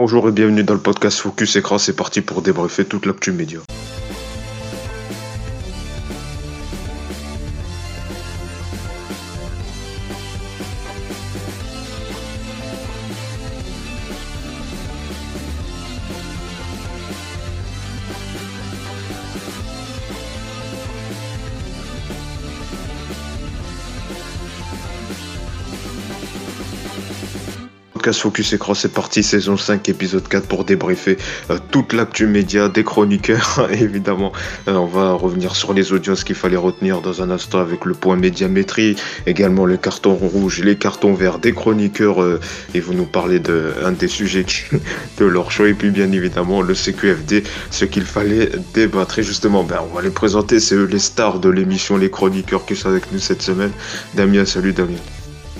Bonjour et bienvenue dans le podcast Focus Écran, c'est parti pour débriefer toute l'actu média. Podcast Focus Écran, c'est parti, saison 5, épisode 4 pour débriefer euh, toute l'actu média des chroniqueurs. évidemment, euh, on va revenir sur les audiences qu'il fallait retenir dans un instant avec le point médiamétrie, également le carton rouge, les cartons verts des chroniqueurs euh, et vous nous parlez de des sujets de leur choix et puis bien évidemment le CQFD, ce qu'il fallait débattre. Et justement, ben, on va les présenter, c'est eux les stars de l'émission, les chroniqueurs qui sont avec nous cette semaine. Damien, salut Damien.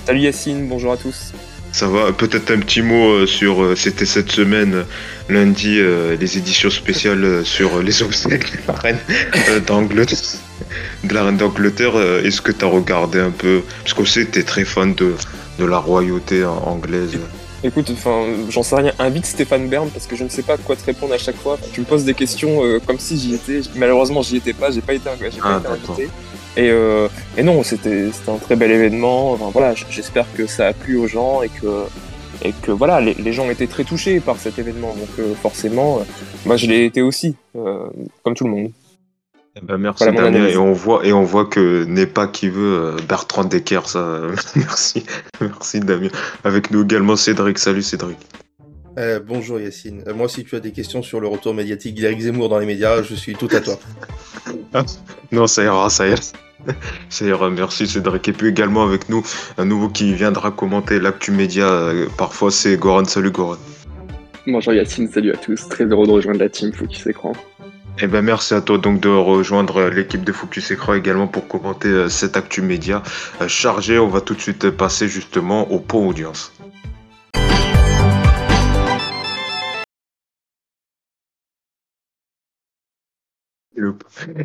Salut Yacine, bonjour à tous. Ça va, peut-être un petit mot euh, sur, euh, c'était cette semaine, lundi, euh, les éditions spéciales sur les obstacles de la reine d'Angleterre. D'Angleterre, est-ce que tu as regardé un peu? Parce que tu es très fan de, de la royauté anglaise. Écoute, enfin, j'en sais rien. Invite Stéphane Bern parce que je ne sais pas quoi te répondre à chaque fois. Tu me poses des questions comme si j'y étais. Malheureusement, j'y étais pas. J'ai pas été, pas ah, été invité. Et, euh, et non, c'était un très bel événement. Enfin, voilà, j'espère que ça a plu aux gens et que, et que voilà, les, les gens étaient très touchés par cet événement. Donc euh, forcément, euh, moi je l'ai été aussi, euh, comme tout le monde. Eh ben, merci Damien. Et on voit et on voit que n'est pas qui veut Bertrand Decker. Ça, merci, merci Damien. Avec nous également Cédric. Salut Cédric. Euh, bonjour Yacine. moi, si tu as des questions sur le retour médiatique d'Éric Zemmour dans les médias, je suis tout à toi. non, ça ira, ça ira. C'est merci Cédric. Et puis également avec nous, un nouveau qui viendra commenter l'actu média. Euh, parfois, c'est Goran. Salut Goran. Bonjour Yacine, salut à tous. Très heureux de rejoindre la team Focus Écran. Eh ben merci à toi donc de rejoindre l'équipe de Focus Écran également pour commenter euh, cette actu média euh, chargée. On va tout de suite passer justement au point audience.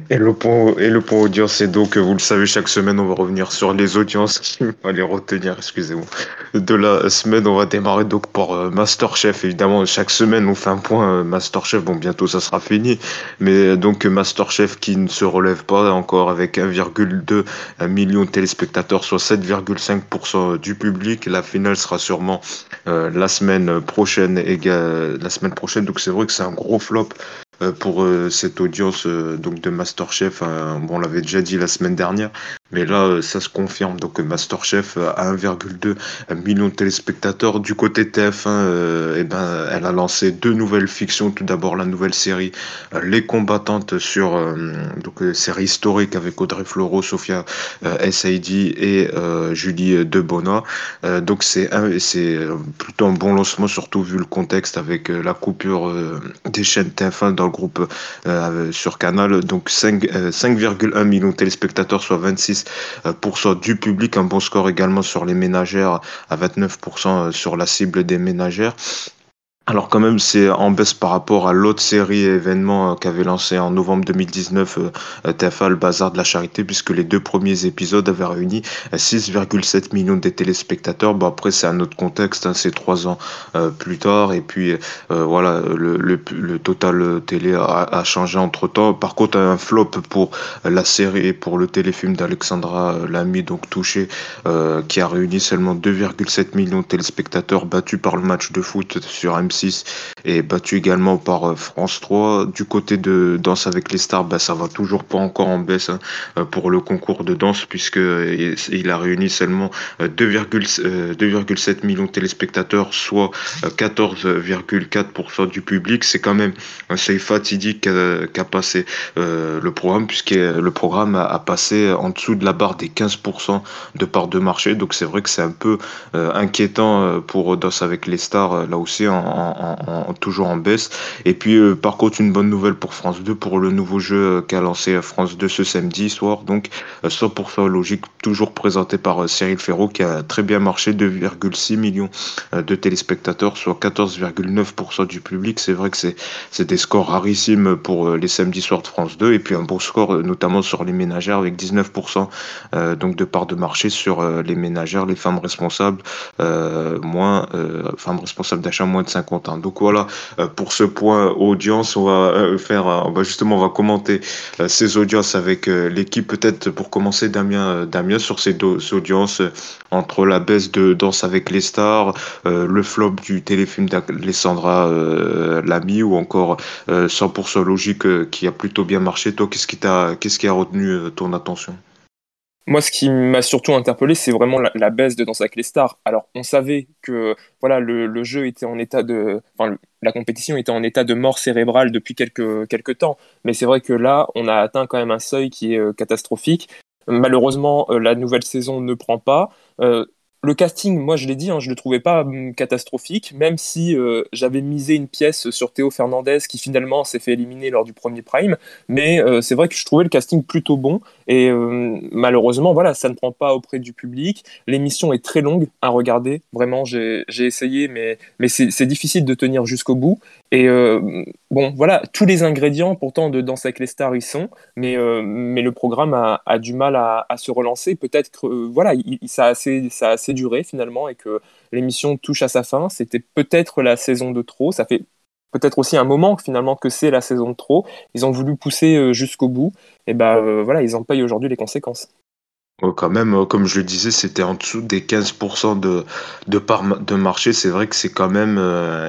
Et le, point, et le point audience, c'est donc, vous le savez, chaque semaine, on va revenir sur les audiences. On va les retenir, excusez-moi. De la semaine, on va démarrer donc pour euh, Masterchef. Évidemment, chaque semaine, on fait un point euh, Masterchef. Bon, bientôt, ça sera fini. Mais donc, Masterchef qui ne se relève pas encore avec 1,2 million de téléspectateurs, soit 7,5% du public. La finale sera sûrement euh, la semaine prochaine. Et, la semaine prochaine. Donc, c'est vrai que c'est un gros flop euh, pour euh, cette audience euh, donc de Masterchef. Hein. on l'avait déjà dit la semaine dernière, mais là, ça se confirme. Donc, Masterchef à 1,2 million de téléspectateurs. Du côté TF1, eh ben, elle a lancé deux nouvelles fictions. Tout d'abord, la nouvelle série Les combattantes sur donc série historique avec Audrey Fleurot, Sophia S.I.D. et Julie Debona. donc, c'est plutôt un bon lancement, surtout vu le contexte avec la coupure des chaînes TF1 dans le groupe euh, sur Canal. Donc 5,1 euh, millions de téléspectateurs, soit 26% du public. Un bon score également sur les ménagères à 29% sur la cible des ménagères. Alors quand même, c'est en baisse par rapport à l'autre série événement euh, qu'avait lancé en novembre 2019 euh, TFA, le Bazar de la Charité, puisque les deux premiers épisodes avaient réuni 6,7 euh, millions de téléspectateurs. Bon après, c'est un autre contexte, hein, c'est trois ans plus tard, et puis voilà, le, le, total télé a, changé entre temps. Par contre, un flop pour la série et pour le téléfilm d'Alexandra Lamy, donc touché, qui a réuni seulement 2,7 millions de téléspectateurs, battu par le match de foot sur et battu également par euh, France 3. Du côté de Danse avec les stars, bah, ça va toujours pas encore en baisse hein, euh, pour le concours de danse puisque euh, il a réuni seulement 2,7 millions de téléspectateurs, soit 14,4% du public. C'est quand même un seuil fatidique qu'a passé le programme puisque le programme a, passé en dessous de la barre des 15% de part de marché. Donc c'est vrai que c'est un peu inquiétant pour Danse avec les stars là aussi en, toujours en baisse. Et puis, euh, par contre, une bonne nouvelle pour France 2 pour le nouveau jeu euh, qu'a lancé France 2 ce samedi soir. Donc, 100% euh, logique, toujours présenté par Cyril Ferraud, qui a très bien marché, 2,6 millions de téléspectateurs, soit 14,9% du public. C'est vrai que c'est des scores rarissimes pour les samedis soirs de France 2. Et puis, un bon score, notamment sur les ménagères, avec 19% donc de part de marché sur les ménagères, les femmes responsables, moins, femmes responsables d'achat moins de 50 content. Donc voilà, pour ce point audience, on va faire, on va justement, on va commenter ces audiences avec l'équipe. Peut-être pour commencer, Damien, Damien sur ces deux audiences entre la baisse de Danse avec les stars, le flop du téléfilm d'Alessandra Lamy ou encore 100% logique qui a plutôt bien marché. Toi, qu'est-ce qui t'a, qu'est-ce qui a retenu ton attention? Moi, ce qui m'a surtout interpellé, c'est vraiment la, baisse de Danse avec les stars. Alors, on savait que voilà, le, jeu était en état de, enfin, la compétition était en état de mort cérébrale depuis quelques, quelques temps. Mais c'est vrai que là, on a atteint quand même un seuil qui est euh, catastrophique. Malheureusement, euh, la nouvelle saison ne prend pas. Euh, le casting, moi je l'ai dit, hein, je le trouvais pas hum, catastrophique, même si j'avais misé une pièce sur Théo Fernandez qui finalement s'est fait éliminer lors du premier prime. Mais c'est vrai que je trouvais le casting plutôt bon et euh, malheureusement, voilà, ça ne prend pas auprès du public. L'émission est très longue à regarder, vraiment, j'ai essayé, mais, mais c'est difficile de tenir jusqu'au bout. Et bon, voilà, tous les ingrédients pourtant de Danse avec les stars y sont, mais, mais le programme a, a du mal à, à se relancer. Peut-être que voilà, il, ça a assez, ça a assez duré finalement et que l'émission touche à sa fin. C'était peut-être la saison de trop. Ça fait peut-être aussi un moment finalement que c'est la saison de trop. Ils ont voulu pousser euh, jusqu'au bout. Et ben voilà, ils en payent aujourd'hui les conséquences. quand même, euh, comme je le disais, c'était en dessous des 15% de, de part de marché. C'est vrai que c'est quand même.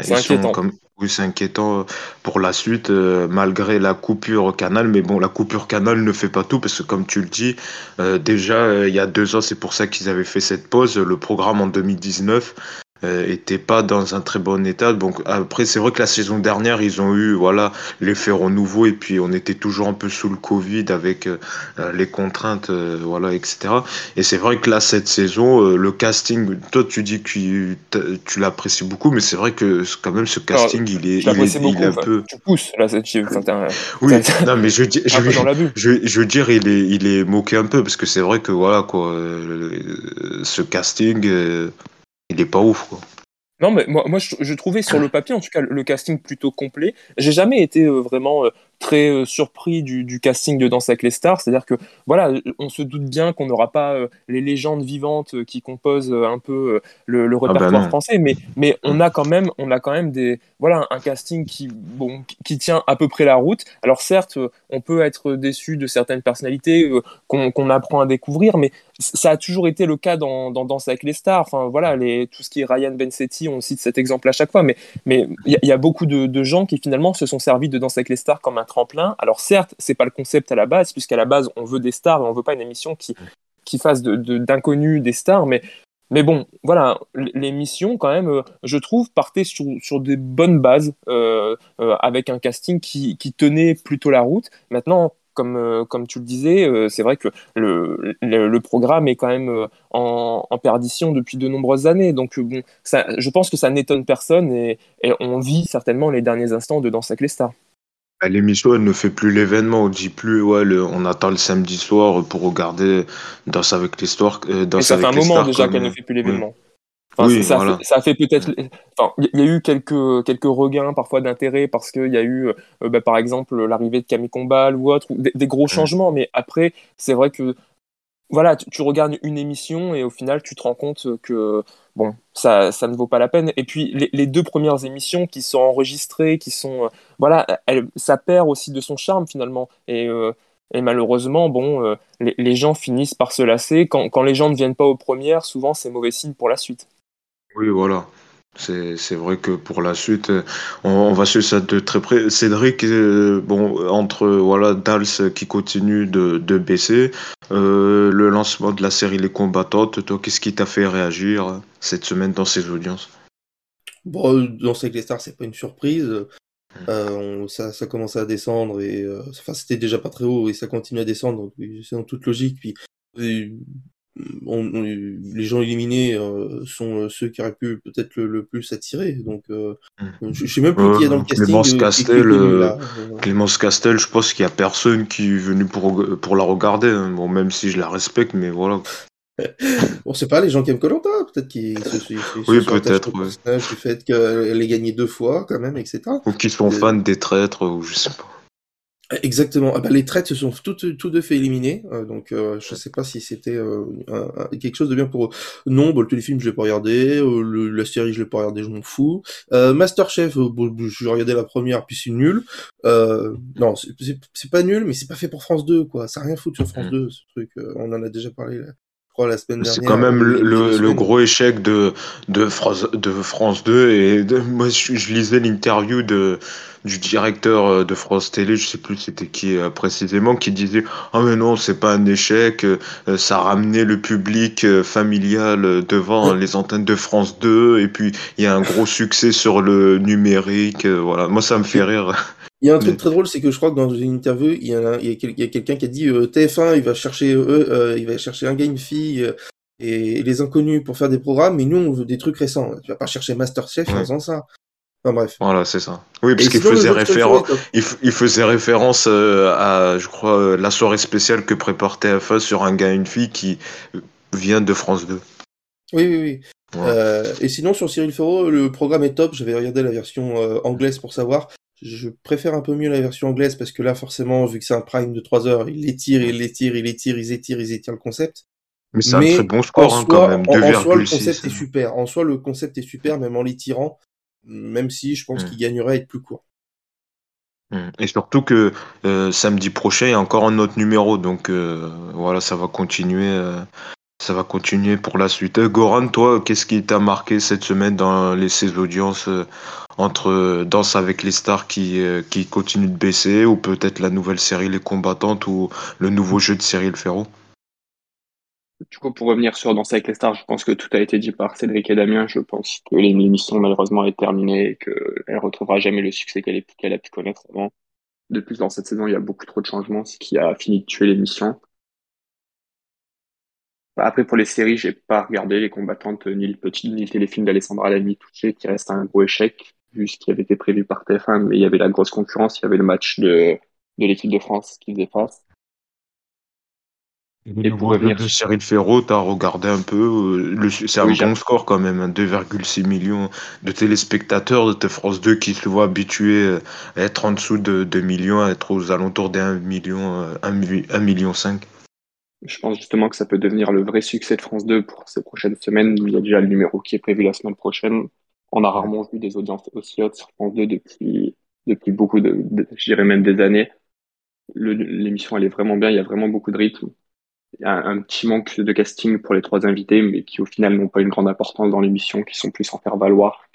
c'est inquiétant. Oui, c'est inquiétant euh, pour la suite, euh, malgré la coupure canal. Mais bon, la coupure canal ne fait pas tout, parce que comme tu le dis, euh, déjà, il y a deux ans, c'est pour ça qu'ils avaient fait cette pause. Le programme en 2019 euh, était pas dans un très bon état. Donc après, c'est vrai que la saison dernière, ils ont eu voilà l'effet renouveau et puis on était toujours un peu sous le Covid avec euh, euh, les contraintes, voilà, etc. Et c'est vrai que là, cette saison, le casting, toi, tu dis que tu l'apprécies beaucoup, mais c'est vrai que quand même ce casting, il est, il est, beaucoup, un peu. Tu pousses là, cette Oui, non, mais je, je, je, je, veux dire, il est, il est moqué un peu parce que c'est vrai que voilà quoi, ce casting il est pas ouf quoi. Non, mais moi, moi je, trouvais sur le papier, en tout cas, le casting plutôt complet. J'ai jamais été euh, vraiment euh, très euh, surpris du, casting de Danse avec les stars. C'est-à-dire que, voilà, on se doute bien qu'on n'aura pas les légendes vivantes qui composent un peu le, le, ah bah répertoire français, mais, mais on a quand même, on a quand même des, voilà, un casting qui, bon, qui tient à peu près la route. Alors certes, on peut être déçu de certaines personnalités qu'on apprend à découvrir, mais ça a toujours été le cas dans, dans Danse avec les stars. Enfin, voilà, les, tout ce qui est Ryan Bensetti, on cite cet exemple à chaque fois, mais il mais y, y, a beaucoup de, de, gens qui finalement se sont servis de Danse avec les stars comme un tremplin. Alors certes, c'est pas le concept à la base, puisqu'à la base, on veut des stars et on veut pas une émission qui, qui fasse d'inconnus de, des stars, mais mais bon, voilà, l'émission, quand même, euh, je trouve, partait sur, sur des bonnes bases, euh, euh, avec un casting qui, qui, tenait plutôt la route. Maintenant, comme, euh, comme tu le disais, c'est vrai que le, le, programme est quand même en, en, perdition depuis de nombreuses années. Donc, bon, ça, je pense que ça n'étonne personne et, et, on vit certainement les derniers instants de Danse avec les stars. L'émission, elle ne fait plus l'événement. On dit plus, ouais, on attend le samedi soir pour regarder Danse avec les stars. ça fait un moment déjà qu'elle ne fait plus l'événement ça, a fait peut-être. Enfin, il y a eu quelques quelques regains parfois d'intérêt parce qu'il y a eu, euh, bah, par exemple, l'arrivée de Camille Combal ou autre, des, gros changements. Mais après, c'est vrai que voilà, tu, regardes une émission et au final, tu te rends compte que bon, ça, ça ne vaut pas la peine. Et puis les, deux premières émissions qui sont enregistrées, qui sont euh, voilà, ça perd aussi de son charme finalement. Et euh, malheureusement, bon, les, les, gens finissent par se lasser. Quand, quand les gens ne viennent pas aux premières, souvent c'est mauvais signe pour la suite. Oui, voilà. C'est vrai que pour la suite, on, va suivre ça de très près. Cédric, euh, bon, entre voilà Dals qui continue de, de baisser, euh, le lancement de la série Les Combattantes, toi, qu'est-ce qui t'a fait réagir cette semaine dans ces audiences? Bon, dans ces les stars, c'est pas une surprise. Euh, ça, ça commence à descendre et enfin c'était déjà pas très haut et ça continue à descendre, c'est dans toute logique. Puis les gens éliminés euh, sont euh, ceux qui auraient pu peut-être le, plus attirer. Donc, euh, mm. je, sais même plus qui est dans le casting. Clémence Castel, Clémence Castel, je pense qu'il y a personne qui est venu pour, pour la regarder. Hein. Bon, même si je la respecte, mais voilà. On sait pas, les gens qui aiment Colanta, peut-être qu'ils se Oui, peut-être. Du fait qu'elle ait gagné deux fois, quand même, etc. Ou qui sont fans des traîtres, ou je sais pas. Exactement. Ah bah, les traites se sont toutes, toutes deux fait éliminer. Euh, donc, euh, je sais pas si c'était euh, quelque chose de bien pour eux. Non, bah, le téléfilm, je l'ai pas regardé. Le, la série, je l'ai pas regardé, je m'en fous. Masterchef, bon, je regardé la première, puis c'est nul. non, c'est pas nul, mais c'est pas fait pour France 2, quoi. Ça a rien foutu sur France 2, mm. ce truc. on en a déjà parlé là. La semaine dernière, c'est quand même le, le, gros échec de, de, France, de France 2 et moi je lisais l'interview de, du directeur euh, de France Télé, je sais plus c'était qui euh, précisément, qui disait ah mais non c'est pas un échec, euh, ça a ramené le public familial devant les antennes de France 2 et puis il y a un gros succès sur le numérique, voilà moi ça me fait rire. Il y a un truc très drôle, c'est que je crois que dans une interview, il y a, quelqu'un qui a dit TF1, il va chercher, il va chercher un gars, une fille et, les inconnus pour faire des programmes, mais nous on veut des trucs récents. Tu vas pas chercher Masterchef en faisant ça bref. Voilà, c'est ça. Oui, parce qu'il faisait, référence, il, faisait référence à, je crois, euh, la soirée spéciale que prépare TF1 sur un gars et une fille qui vient de France 2. Oui, oui, oui. Euh, et sinon, sur Cyril Ferro, le programme est top. J'avais regardé la version euh, anglaise pour savoir. Je préfère un peu mieux la version anglaise parce que là, forcément, vu que c'est un prime de 3 heures, il étire, il étire, il étire, ils étirent, ils étirent le concept. Mais c'est un très bon score hein, quand même, 2,6. En, soi, le concept est super. En soi, le concept est super, même en l'étirant même si je pense mmh. qu'il gagnerait à être plus court. Mmh. Et surtout que euh, samedi prochain, il y a encore un autre numéro, donc euh, voilà, ça va continuer. Euh, ça va continuer pour la suite. Goran, toi, qu'est-ce qui t'a marqué cette semaine dans les, ces audiences entre Danse avec les stars qui, qui continue de baisser, ou peut-être la nouvelle série Les Combattantes, ou le nouveau jeu de Cyril Ferro du coup, pour revenir sur Danser avec les stars, je pense que tout a été dit par Cédric et Damien. Je pense que l'émission, malheureusement, est terminée et qu'elle retrouvera jamais le succès qu'elle a pu connaître avant. De plus, dans cette saison, il y a beaucoup trop de changements, ce qui a fini de tuer l'émission. Après, pour les séries, j'ai pas regardé les combattantes, ni le petit, ni le téléfilm d'Alessandra Lamy touché, qui reste un gros échec, vu ce qui avait été prévu par TF1, mais il y avait la grosse concurrence, il y avait le match de, de l'équipe de France qui faisait face. Et pour revenir de Cyril Ferro, t'as regardé un peu, euh, c'est un bon score quand même, 2,6 millions de téléspectateurs de France 2 qui se voient habitués à être en dessous de 2 millions, à être aux alentours des 1 million, 1, million 5. Je pense justement que ça peut devenir le vrai succès de France 2 pour ces prochaines semaines. Il y a déjà le numéro qui est prévu la semaine prochaine. On a rarement vu des audiences aussi hautes sur France 2 depuis, depuis beaucoup de, je dirais même des années. L'émission, elle est vraiment bien, il y a vraiment beaucoup de rythme il y a un petit manque de casting pour les trois invités, mais qui au final n'ont pas une grande importance dans l'émission, qui sont plus en faire valoir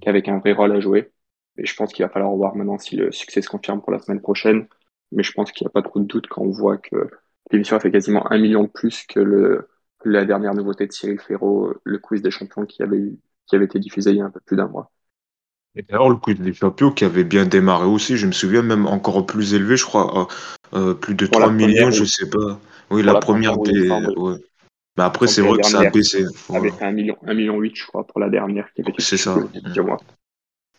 qu'avec un vrai rôle à jouer. Et je pense qu'il va falloir voir maintenant si le succès se confirme pour la semaine prochaine. Mais je pense qu'il n'y a pas trop de doute quand on voit que l'émission a fait quasiment un million de plus que le, la dernière nouveauté de Cyril Ferro, le quiz des champions qui avait, qui avait été diffusé il y a un peu plus d'un mois. Et d'ailleurs, le quiz des champions qui avait bien démarré aussi, je me souviens même encore plus élevé, je crois, euh, plus de 3 millions, je sais pas. Oui, la, première, des. Mais après, c'est vrai que ça a baissé. Avec un million, un million 8, je crois, pour la dernière qui avait C'est ça.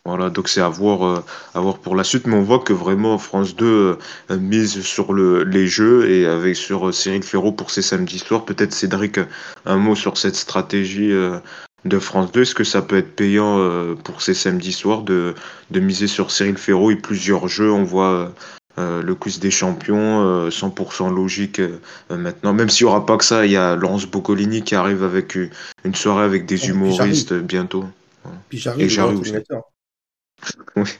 Voilà, donc c'est à voir, euh, à voir pour la suite, mais on voit que vraiment France 2 euh, mise sur le, les jeux et avec sur euh, Cyril Ferraud pour ses samedis soirs. Peut-être Cédric, un mot sur cette stratégie de France 2. Est-ce que ça peut être payant pour ces samedis soirs de, de miser sur Cyril Ferraud et plusieurs jeux On voit euh, le quiz des champions, 100% euh, logique euh, maintenant. Même s'il n'y aura pas que ça, il y a Laurence Boccolini qui arrive avec une soirée avec des humoristes bientôt. Puis j'arrive Et j'arrive aussi.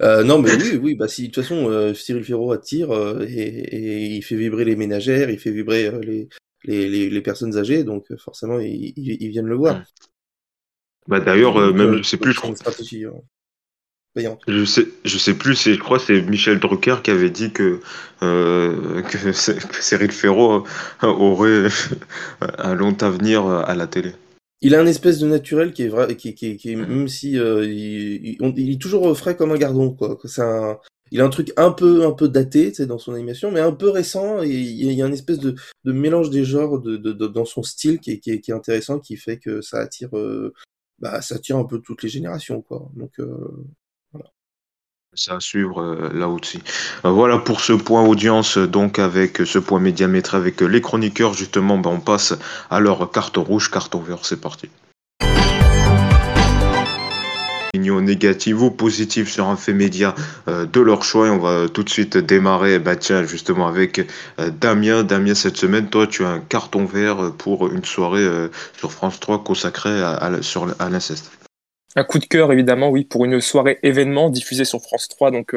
non, mais oui, oui, bah si de toute façon Cyril Ferro attire et, il fait vibrer les ménagères, il fait vibrer les, les, les, personnes âgées, donc forcément ils, viennent le voir. Bah d'ailleurs, même je sais plus, je crois. Hein. Je sais, je sais plus, je crois que c'est Michel Drucker qui avait dit que, euh, que Cyril Ferro aurait un long avenir à la télé. Il a un espèce de naturel qui est vrai, qui, qui, qui même si euh, il, il, est toujours frais comme un gardon, quoi. C'est un, il a un truc un peu, un peu daté, dans son animation, mais un peu récent. Et il y a un espèce de, de mélange des genres de, de, dans son style qui est, qui, est, qui est, intéressant, qui fait que ça attire, euh, bah, ça attire un peu toutes les générations, quoi. Donc, euh, c'est à suivre euh, là aussi. Euh, voilà pour ce point audience, donc avec ce point médiamètre avec les chroniqueurs, justement, ben, on passe à leur carte rouge, carte verte, c'est parti. Opinion négative ou positive sur un fait média de leur choix. Et on va tout de suite démarrer, bah tiens, justement avec Damien. Damien, cette semaine, toi, tu as un carton vert pour une soirée sur France 3 consacrée à, à l'inceste. Un coup de cœur, évidemment, oui, pour une soirée événement diffusée sur France 3, donc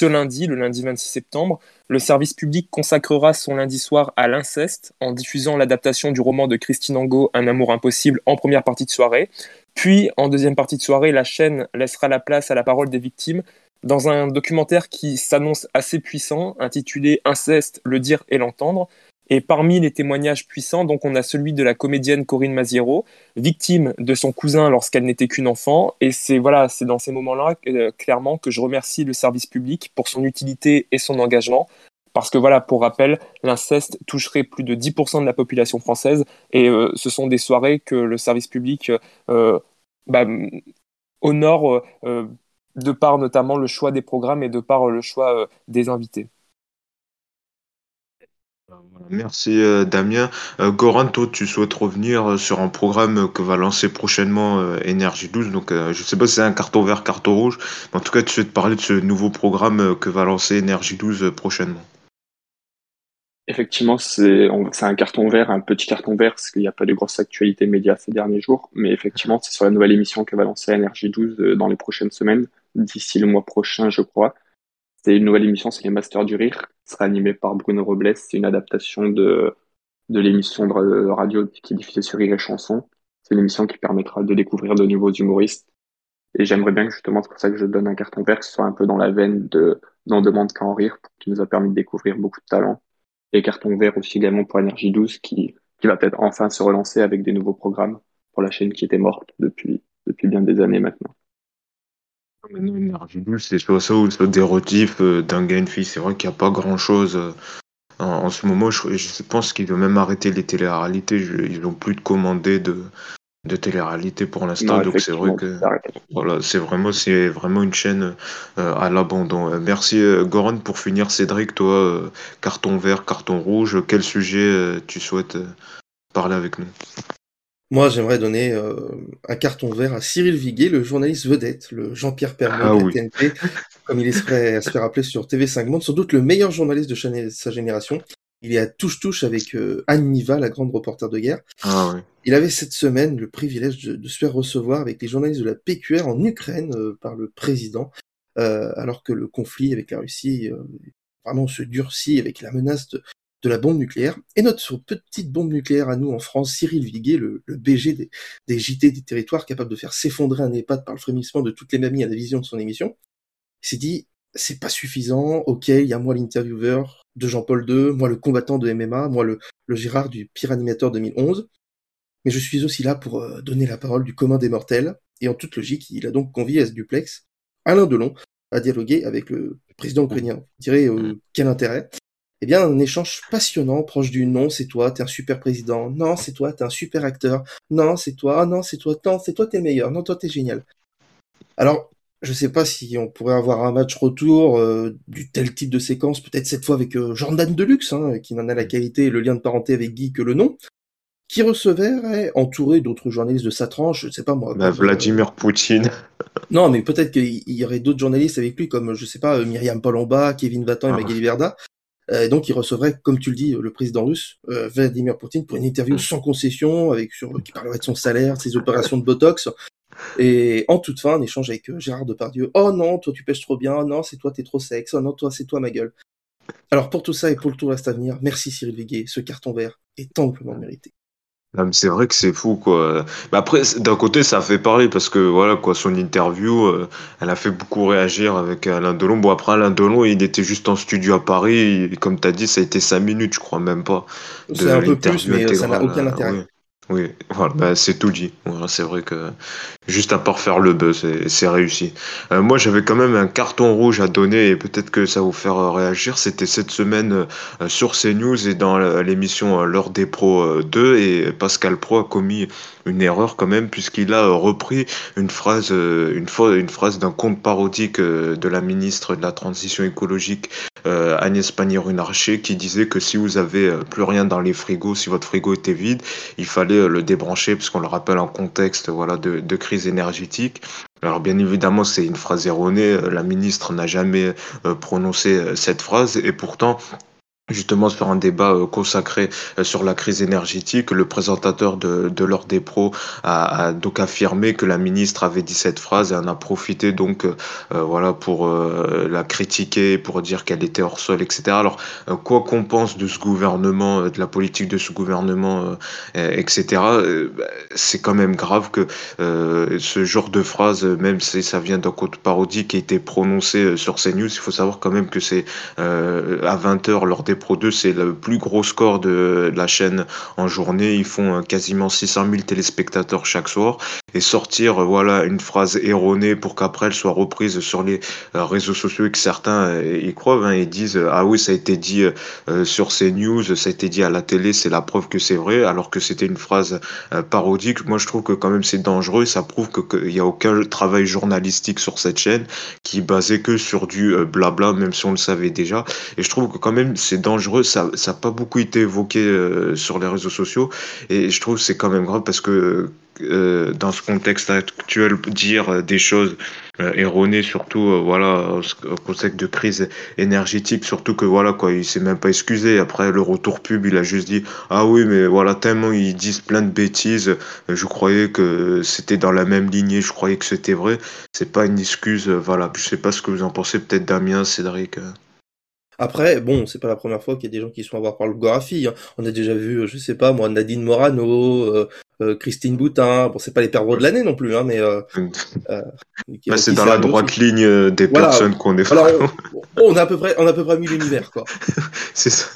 ce lundi, le lundi 26 septembre, le service public consacrera son lundi soir à l'inceste en diffusant l'adaptation du roman de Christine Angot, Un amour impossible, en première partie de soirée. Puis, en deuxième partie de soirée, la chaîne laissera la place à la parole des victimes dans un documentaire qui s'annonce assez puissant, intitulé Inceste, le dire et l'entendre, et parmi les témoignages puissants, donc on a celui de la comédienne Corinne Maziero, victime de son cousin lorsqu'elle n'était qu'une enfant. Et c'est voilà, c'est dans ces moments-là euh, clairement que je remercie le service public pour son utilité et son engagement. Parce que voilà, pour rappel, l'inceste toucherait plus de 10% de la population française, et euh, ce sont des soirées que le service public euh, bah, honore de par notamment le choix des programmes et de par le choix des invités. Merci euh, Damien. Euh, Goran, toi, tu souhaites revenir euh, sur un programme que va lancer prochainement Énergie 12. Donc, je ne sais pas si c'est un carton vert, carton rouge, en tout cas, tu souhaites parler de ce nouveau programme que va lancer Énergie 12 prochainement. Effectivement, c'est un carton vert, un petit carton vert, parce qu'il n'y a pas de grosse actualité média ces derniers jours. Mais effectivement, c'est sur la nouvelle émission que va lancer Énergie 12 dans les prochaines semaines, d'ici le mois prochain, je crois. C'est une nouvelle émission, c'est les Masters du Rire, qui sera animée par Bruno Robles. C'est une adaptation de, de l'émission de radio qui est diffusée sur Rire et Chanson. C'est une émission qui permettra de découvrir de nouveaux humoristes. Et j'aimerais bien que justement, c'est pour ça que je donne un carton vert, que ce soit un peu dans la veine de N'en demande qu'à en rire, qui nous a permis de découvrir beaucoup de talents. Et carton vert aussi également pour Énergie 12, qui, qui va peut-être enfin se relancer avec des nouveaux programmes pour la chaîne qui était morte depuis, depuis bien des années maintenant. Maintenant, Énergie c'est soit ça ou soit des retifs euh, d'un une fille. C'est vrai qu'il n'y a pas grand chose euh, en, ce moment. Je, je pense qu'ils vont même arrêter les télé-réalités. ils n'ont plus de commandés de, de télé-réalité pour l'instant. Donc c'est vrai que voilà, c'est vraiment, c'est vraiment une chaîne euh, à l'abandon. merci Goran pour finir. Cédric, toi, carton vert, carton rouge. Quel sujet tu souhaites parler avec nous? Moi, j'aimerais donner euh, un carton vert à Cyril Viguet, le journaliste vedette, le Jean-Pierre Pernaut ah de TNT, comme il est à se faire appeler sur TV5 Monde, sans doute le meilleur journaliste de sa génération. Il est à touche-touche avec euh, Anne Niva, la grande reporter de guerre. Ah, Il avait cette semaine le privilège de, se faire recevoir avec les journalistes de la PQR en Ukraine euh, par le président, alors que le conflit avec la Russie vraiment se durcit avec la menace de, de la bombe nucléaire. Et notre petite bombe nucléaire à nous en France, Cyril Viguet, le, BG des, des, JT des territoires, capable de faire s'effondrer un EHPAD par le frémissement de toutes les mamies à la vision de son émission, s'est dit, c'est pas suffisant, ok, il y a moi l'intervieweur de Jean-Paul II, moi le combattant de MMA, moi le, le Gérard du pire animateur 2011, mais je suis aussi là pour euh, donner la parole du commun des mortels, et en toute logique, il a donc convié à ce duplex Alain Delon à dialoguer avec le président ukrainien. Vous direz, euh, quel intérêt? Eh bien, un échange passionnant, proche du non, c'est toi, t'es un super président, non, c'est toi, t'es un super acteur, non, c'est toi, non, c'est toi, non, c'est toi, t'es meilleur, non, toi, t'es génial. Alors, je sais pas si on pourrait avoir un match retour euh, du tel type de séquence, peut-être cette fois avec euh, Jordan Deluxe, hein, qui n'en a la qualité et le lien de parenté avec Guy que le nom, qui recevrait, entouré d'autres journalistes de sa tranche, je sais pas moi. Bah, Vladimir Poutine. non, mais peut-être qu'il y aurait d'autres journalistes avec lui, comme, je sais pas, Myriam Palomba, Kevin Vatan et ah. Magali Verda, euh, et donc, il recevrait, comme tu le dis, le président russe, euh, Vladimir Poutine, pour une interview sans concession, avec sur, qui parlerait de son salaire, ses opérations de Botox. Et en toute fin, un échange avec euh, Gérard Depardieu. Oh non, toi tu pêches trop bien. Oh non, c'est toi, t'es trop sexe. Oh non, toi, c'est toi, ma gueule. Alors pour tout ça et pour le tout reste à venir, merci Cyril Viguet. Ce carton vert est amplement mérité c'est vrai que c'est fou, quoi. Mais après, d'un côté, ça fait parler parce que, voilà, quoi, son interview, euh, elle a fait beaucoup réagir avec Alain Delon. Bon, après, Alain Delon, il était juste en studio à Paris. Et, comme tu as dit, ça a été 5 minutes, je crois, même pas. C'est un peu plus, mais ça n'a aucun intérêt. Oui, voilà, bah, c'est tout dit. c'est vrai que juste à part faire le buzz, c'est réussi. Euh, moi, j'avais quand même un carton rouge à donner et peut-être que ça va vous faire euh, réagir. C'était cette semaine euh, sur CNews et dans l'émission L'heure des pros 2 et Pascal Pro a commis une erreur quand même, puisqu'il a repris une phrase, une, une phrase d'un conte parodique de la ministre de la Transition écologique, Agnès Pannier-Runacher, qui disait que si vous avez plus rien dans les frigos, si votre frigo était vide, il fallait le débrancher, puisqu'on le rappelle en contexte voilà, de, de crise énergétique. Alors bien évidemment, c'est une phrase erronée. La ministre n'a jamais prononcé cette phrase et pourtant, justement sur un débat euh, consacré euh, sur la crise énergétique. Le présentateur de, de l'Ordre des pros a, donc affirmé que la ministre avait dit cette phrase et en a profité donc euh, voilà pour la critiquer, pour dire qu'elle était hors sol, etc. Alors quoi qu'on pense de ce gouvernement, de la politique de ce gouvernement, etc. Bah, c'est quand même grave que ce genre de phrase, même si ça vient d'un compte parodie qui a été prononcé sur CNews, il faut savoir quand même que c'est à 20h lors des Pro 2, c'est le plus gros score de la chaîne en journée. Ils font euh, quasiment 600 000 téléspectateurs chaque soir. Et sortir euh, voilà une phrase erronée pour qu'après elle soit reprise sur les euh, réseaux sociaux et que certains y croient hein, et disent ah oui ça a été dit sur CNews, ça a été dit à la télé, c'est la preuve que c'est vrai, alors que c'était une phrase parodique. Moi je trouve que quand même c'est dangereux. Ça prouve qu'il n'y a aucun travail journalistique sur cette chaîne qui est basé que sur du blabla, même si on le savait déjà. Et je trouve que quand même c'est dangereux. Ça n'a pas beaucoup été évoqué euh, sur les réseaux sociaux. Et je trouve que c'est quand même grave parce que euh, dans ce contexte actuel, dire des choses euh, erronées, surtout voilà, au contexte de crise énergétique, surtout que voilà quoi, il s'est même pas excusé. Après le retour pub, il a juste dit ah oui mais voilà tellement ils disent plein de bêtises, je croyais que c'était dans la même lignée, je croyais que c'était vrai. C'est pas une excuse, voilà. Je sais pas ce que vous en pensez, peut-être Damien, Cédric. Après, bon, c'est pas la première fois qu'il y a des gens qui sont à voir par le Hein. On a déjà vu, je sais pas, moi, Nadine Morano, euh, euh, Christine Boutin. Bon, c'est pas les perdants de l'année non plus, hein, mais euh, euh bah, c'est dans la droite ligne des personnes qu'on est. On, a à peu près, on a à peu près mis l'univers, quoi. c'est ça,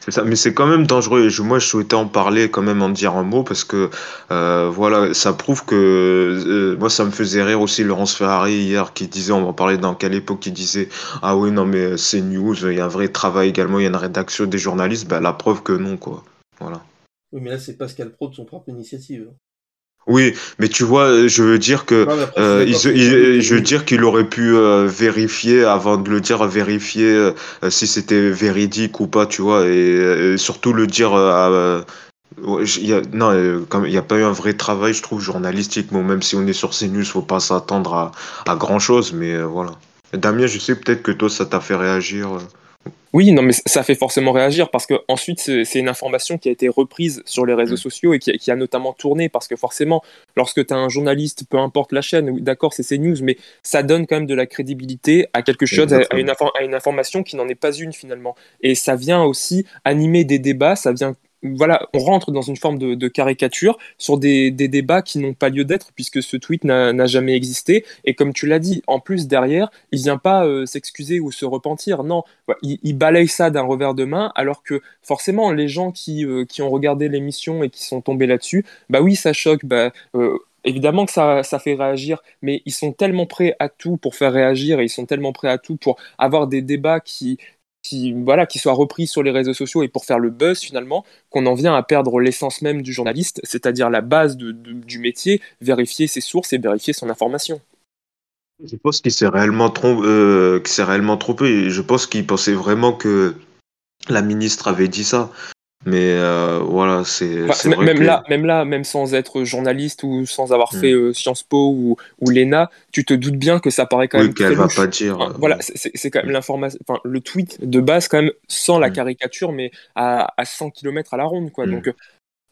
c'est ça. Mais c'est quand même dangereux. Je, moi, je souhaitais en parler, quand même, en dire un mot, parce que voilà, ça prouve que moi, ça me faisait rire aussi Laurence Ferrari hier, qui disait, on va parler dans quelle époque, qui disait, ah oui, non, mais c'est news, il y a un vrai travail également, il y a une rédaction des journalistes. Bah, la preuve que non, quoi. Voilà. Oui, mais là, c'est Pascal Pro de son propre initiative. Oui, mais tu vois, je veux dire que euh, je veux dire qu'il aurait pu euh, vérifier avant de le dire, vérifier euh, si c'était véridique ou pas, tu vois, et, surtout le dire. il y a, non, comme il n'y a pas eu un vrai travail, je trouve, journalistique. Bon, même si on est sur CNews, faut pas s'attendre à, à grand chose, mais voilà. Damien, je sais peut-être que toi, ça t'a fait réagir. Oui, non, mais ça fait forcément réagir parce que ensuite c'est une information qui a été reprise sur les réseaux mm. sociaux et qui, a notamment tourné parce que forcément, lorsque tu as un journaliste, peu importe la chaîne, d'accord, c'est CNews, mais ça donne quand même de la crédibilité à quelque chose, à une, à une, information qui n'en est pas une finalement. Et ça vient aussi animer des débats, ça vient voilà, on rentre dans une forme de, caricature sur des, débats qui n'ont pas lieu d'être puisque ce tweet n'a jamais existé. Et comme tu l'as dit, en plus derrière, il vient pas euh, s'excuser ou se repentir. Non, il, balaye ça d'un revers de main, alors que forcément les gens qui, euh, ont regardé l'émission et qui sont tombés là-dessus, bah oui, ça choque. Bah, euh, évidemment que ça, fait réagir, mais ils sont tellement prêts à tout pour faire réagir et ils sont tellement prêts à tout pour avoir des débats qui, qui, voilà, qui soit repris sur les réseaux sociaux et pour faire le buzz finalement, qu'on en vient à perdre l'essence même du journaliste, c'est-à-dire la base du métier, vérifier ses sources et vérifier son information. Je pense qu'il s'est réellement, euh, réellement trompé. Je pense qu'il pensait vraiment que la ministre avait dit ça. Mais euh, voilà, c'est. même, là, même là, même sans être journaliste ou sans avoir hmm. fait euh, Sciences Po ou, ou l'ENA, tu te doutes bien que ça paraît quand même. Qu'elle va pas dire. voilà, c'est quand même l'information. Enfin, le tweet de base, quand même, sans la hmm. caricature, mais à, à 100 km à la ronde, quoi. Hmm. Donc,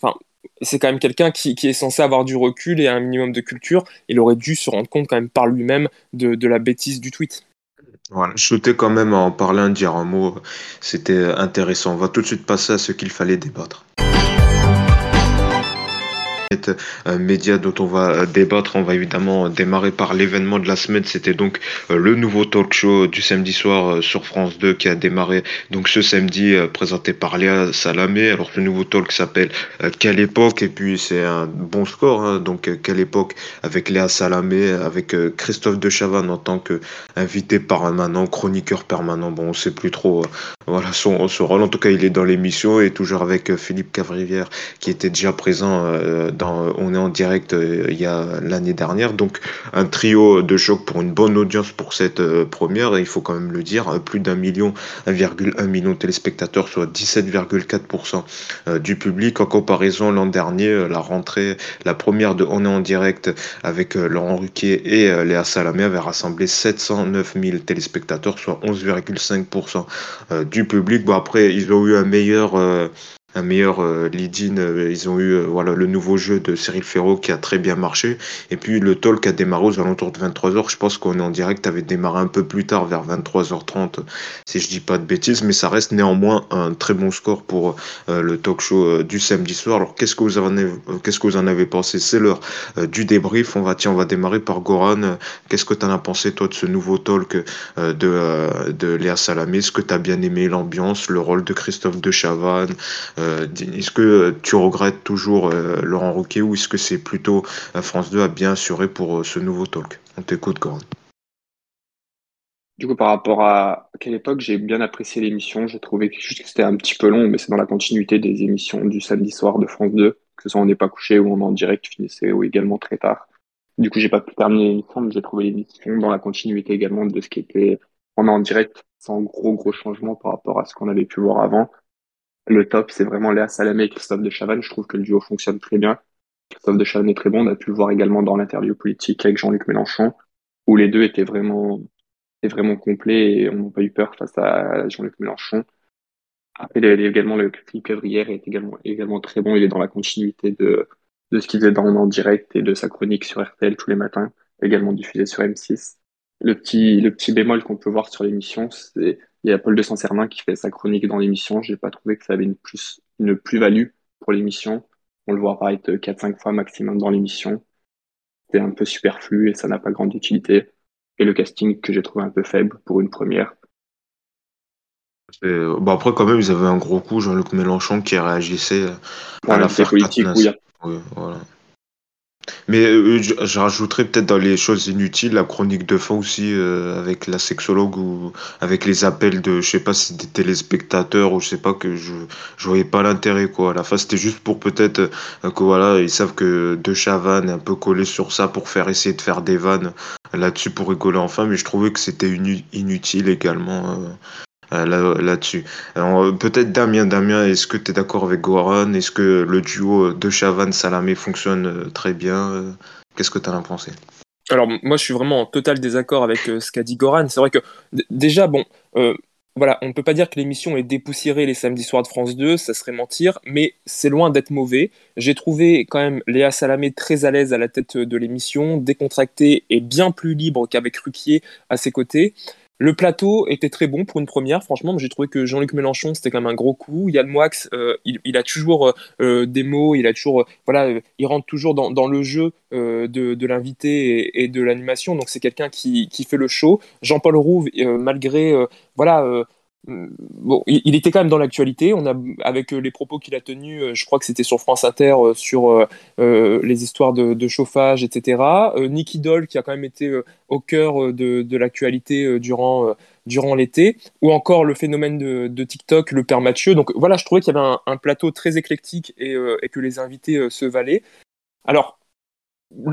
enfin, c'est quand même quelqu'un qui, qui, est censé avoir du recul et un minimum de culture. Il aurait dû se rendre compte quand même par lui-même de, de la bêtise du tweet. Voilà, je souhaitais quand même en parler, en dire un mot. C'était intéressant. On va tout de suite passer à ce qu'il fallait débattre média dont on va euh, débattre. On va évidemment démarrer par l'événement de la semaine. C'était donc euh, le nouveau talk show du samedi soir sur France 2 qui a démarré donc ce samedi présenté par Léa Salamé. Alors ce nouveau talk s'appelle Quelle époque? Et puis c'est un bon score. Hein. Donc Quelle époque? Avec Léa Salamé, avec Christophe de Chavannes en tant que invité permanent, chroniqueur permanent. Bon, on sait plus trop voilà son, son rôle. En tout cas, il est dans l'émission et toujours avec Philippe Cavrivière qui était déjà présent dans On est en direct il y a l'année dernière. Donc un trio de choc pour une bonne audience pour cette première. Et il faut quand même le dire, plus d'un million, 1,1 million de téléspectateurs, soit 17,4% du public. En comparaison l'an dernier, la rentrée, la première de On est en direct avec Laurent Ruquier et Léa Salamé avait rassemblé 709 000 téléspectateurs, soit 11,5% du public. Bon après, ils ont eu un meilleur un meilleur euh, lead-in. Euh, ils ont eu euh, voilà, le nouveau jeu de Cyril Ferro qui a très bien marché. Et puis le talk a démarré aux alentours de 23h. Je pense qu'on est en direct avait démarré un peu plus tard, vers 23h30, si je dis pas de bêtises. Mais ça reste néanmoins un très bon score pour le talk show du samedi soir. Alors qu'est-ce que vous en avez, qu'est-ce que vous en avez pensé? C'est l'heure du débrief. On va, tiens, on va démarrer par Goran. Qu'est-ce que tu en as pensé, toi, de ce nouveau talk de, de Léa Salamé? Est-ce que tu as bien aimé l'ambiance, le rôle de Christophe de Chavannes euh, est-ce que tu regrettes toujours euh, Laurent Roquet ou est-ce que c'est plutôt euh, France 2 a bien assuré pour ce nouveau talk? On t'écoute, Coran. Du coup, par rapport à quelle époque, j'ai bien apprécié l'émission. J'ai trouvé que c'était un petit peu long, mais c'est dans la continuité des émissions du samedi soir de France 2, que ce soit on n'est pas couché ou on est en direct, finissait ou également très tard. Du coup, j'ai pas pu terminer l'émission, mais j'ai trouvé l'émission dans la continuité également de ce qui était on en direct, sans gros gros changements par rapport à ce qu'on avait pu voir avant. Le top, c'est vraiment Léa Salamé et Christophe de Chavannes. Je trouve que le duo fonctionne très bien. Christophe de Chavannes est très bon. On a pu le voir également dans l'interview politique avec Jean-Luc Mélenchon, où les deux étaient vraiment, étaient vraiment complets et on n'a pas eu peur face à Jean-Luc Mélenchon. Après, il y a également le Philippe Cavrière est également, également très bon. Il est dans la continuité de, de ce qu'il faisait dans en direct et de sa chronique sur RTL tous les matins, également diffusé sur M6. Le petit, le petit bémol qu'on peut voir sur l'émission, c'est il y a Paul de Saint-Cernin qui fait sa chronique dans l'émission. J'ai pas trouvé que ça avait une plus une plus-value pour l'émission. On le voit apparaître 4-5 fois maximum dans l'émission. C'est un peu superflu et ça n'a pas grande utilité. Et le casting que j'ai trouvé un peu faible pour une première. Bon après quand même ils avaient un gros coup Jean-Luc Mélenchon qui réagissait à l'affaire politique. Oui, voilà. Mais euh, je, rajouterais peut-être dans les choses inutiles la chronique de fin aussi euh, avec la sexologue ou avec les appels de je sais pas si des téléspectateurs ou je sais pas que je je voyais pas l'intérêt quoi. À la fin c'était juste pour peut-être euh, que voilà ils savent que De Chavannes est un peu collé sur ça pour faire essayer de faire des vannes là-dessus pour rigoler enfin mais je trouvais que c'était inutile également euh, là-dessus. Peut-être Damien, Damien, est-ce que tu es d'accord avec Goran? Est-ce que le duo de Chavan-Salamé fonctionne euh, très bien? Euh, Qu'est-ce que tu as pensé? Alors moi je suis vraiment en total désaccord avec ce qu'a dit Goran. C'est vrai que déjà bon, voilà, on ne peut pas dire que l'émission est dépoussiérée les samedis soirs de France 2, ça serait mentir, mais c'est loin d'être mauvais. J'ai trouvé quand même Léa Salamé très à l'aise à la tête de l'émission, décontractée et bien plus libre qu'avec Ruquier à ses côtés. Le plateau était très bon pour une première, franchement. J'ai trouvé que Jean-Luc Mélenchon, c'était quand même un gros coup. Yann Moix, euh, il, a toujours euh, euh, des mots, il a toujours, voilà, il rentre toujours dans, le jeu de, l'invité et, de l'animation. Donc c'est quelqu'un qui, qui, fait le show. Jean-Paul Rouve, malgré, voilà bon, il, était quand même dans l'actualité. On a, avec euh, les propos qu'il a tenus, euh, je crois que c'était sur France Inter, euh, sur les histoires de, chauffage, etc. Nicky Doll, qui a quand même été au cœur de, l'actualité durant, durant l'été, ou encore le phénomène de, TikTok, le père Mathieu. Donc voilà, je trouvais qu'il y avait un, un, plateau très éclectique et, et que les invités se valaient. Alors,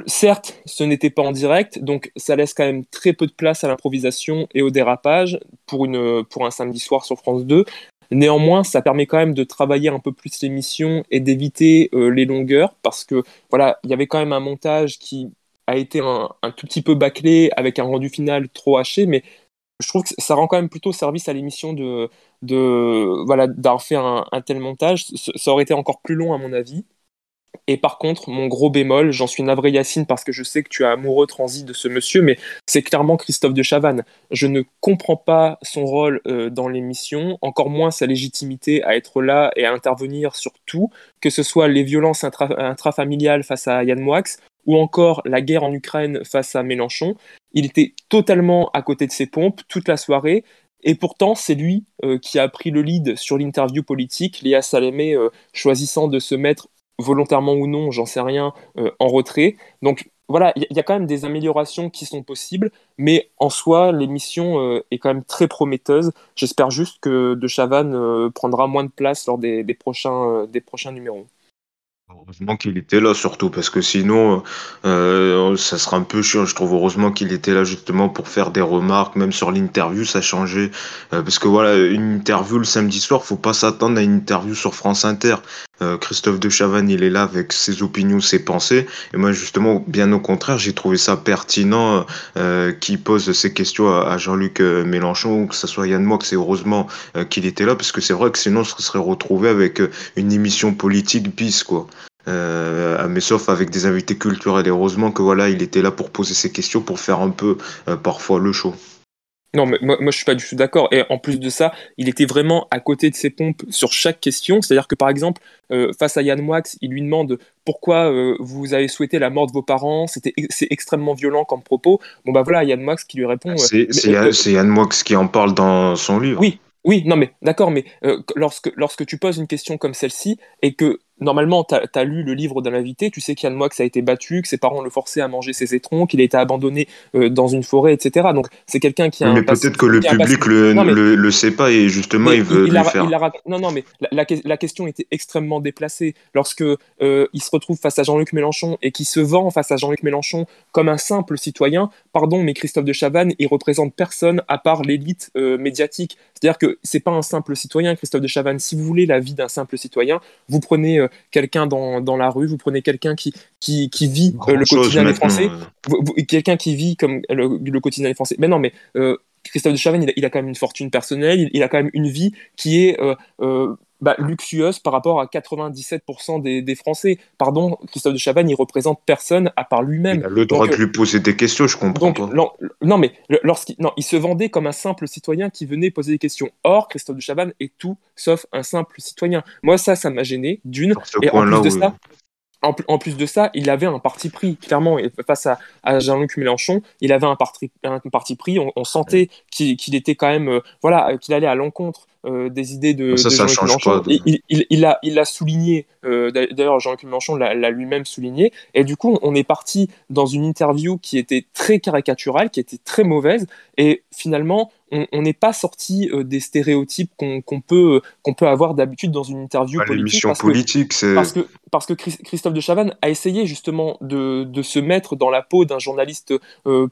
Certes, ce n'était pas en direct, donc ça laisse quand même très peu de place à l'improvisation et au dérapage pour, une, pour un samedi soir sur France 2. Néanmoins, ça permet quand même de travailler un peu plus l'émission et d'éviter euh, les longueurs parce que voilà, il y avait quand même un montage qui a été un, tout petit peu bâclé avec un rendu final trop haché, mais je trouve que ça rend quand même plutôt service à l'émission de, de voilà d'avoir fait un, un tel montage. Ça aurait été encore plus long à mon avis. Et par contre, mon gros bémol, j'en suis navré Yacine parce que je sais que tu es amoureux transi de ce monsieur, mais c'est clairement Christophe de Chavannes. Je ne comprends pas son rôle euh, dans l'émission, encore moins sa légitimité à être là et à intervenir sur tout, que ce soit les violences intrafamiliales face à Yann Moix ou encore la guerre en Ukraine face à Mélenchon. Il était totalement à côté de ses pompes toute la soirée. Et pourtant, c'est lui euh, qui a pris le lead sur l'interview politique, Léa Salamé euh, choisissant de se mettre volontairement ou non, j'en sais rien, euh, en retrait. Donc voilà, il y, a quand même des améliorations qui sont possibles, mais en soi, l'émission euh, est quand même très prometteuse. J'espère juste que De Chavannes euh, prendra moins de place lors des, prochains, des prochains numéros. Heureusement qu'il était là surtout parce que sinon ça sera un peu chiant je trouve heureusement qu'il était là justement pour faire des remarques même sur l'interview ça changeait euh, parce que voilà une interview le samedi soir faut pas s'attendre à une interview sur France Inter euh, Christophe de Chavannes il est là avec ses opinions ses pensées et moi justement bien au contraire j'ai trouvé ça pertinent euh, qu'il pose ces questions à, Jean-Luc euh, Mélenchon que ce soit Yann Moix et heureusement qu'il était là parce que c'est vrai que sinon on se serait retrouvé avec une émission politique bis quoi euh, mais sauf avec des invités culturels. Et heureusement que voilà, il était là pour poser ses questions, pour faire un peu euh, parfois le show. Non, mais moi, moi je suis pas du tout d'accord. Et en plus de ça, il était vraiment à côté de ses pompes sur chaque question. C'est-à-dire que par exemple, euh, face à Yann Wax, il lui demande pourquoi vous avez souhaité la mort de vos parents? C'était c'est extrêmement violent comme propos. Bon bah voilà, Yann Wax qui lui répond. c'est Yann, Yann qui en parle dans son livre. Oui, oui, non mais d'accord, mais lorsque, lorsque tu poses une question comme celle-ci et que normalement, tu as, lu le livre de l'invité, tu sais qu'Yann Moix a été battu, que ses parents le forçaient à manger ses étrons, qu'il a été abandonné euh, dans une forêt, etc. Donc c'est quelqu'un qui a. Mais peut-être que le public le, le, le, sait pas et justement il veut le faire. non, non, mais la, la, question était extrêmement déplacée. Lorsque euh, il se retrouve face à Jean-Luc Mélenchon et qui se vend face à Jean-Luc Mélenchon comme un simple citoyen, pardon, mais Christophe de Chavannes, il représente personne à part l'élite euh, médiatique. C'est-à-dire que c'est pas un simple citoyen, Christophe de Chavannes. Si vous voulez la vie d'un simple citoyen, vous prenez quelqu'un dans, dans, la rue, vous prenez quelqu'un qui, qui, qui, vit euh, le quotidien des Français, quelqu'un qui vit comme le, quotidien des Français. Mais non, mais euh, Christophe de Chavannes, il, a, quand même une fortune personnelle, il, a quand même une vie qui est euh, bah, luxueuse par rapport à 97% des, des, Français. Pardon, Christophe de Chavannes, il représente personne à part lui-même. Il a le droit de lui poser des questions, je comprends. Non, mais lorsqu'il non, il se vendait comme un simple citoyen qui venait poser des questions. Or, Christophe de Chavannes est tout sauf un simple citoyen. Moi, ça, ça m'a gêné, d'une. Et en plus de ça, en, plus de ça, il avait un parti pris, clairement, face à, Jean-Luc Mélenchon, il avait un parti, un parti pris, on, sentait qu'il était quand même, euh, voilà, qu'il allait à l'encontre euh, des idées de, ça, ça Jean-Luc Mélenchon. Il, il, il, a, il a souligné, euh, d'ailleurs Jean-Luc Mélenchon l'a lui-même souligné, et du coup on est parti dans une interview qui était très caricaturale, qui était très mauvaise, et finalement on n'est pas sorti euh, des stéréotypes qu'on peut, qu'on peut avoir d'habitude dans une interview politique. Parce politique, que, parce, que, parce que Christophe de Chavannes a essayé justement de, de se mettre dans la peau d'un journaliste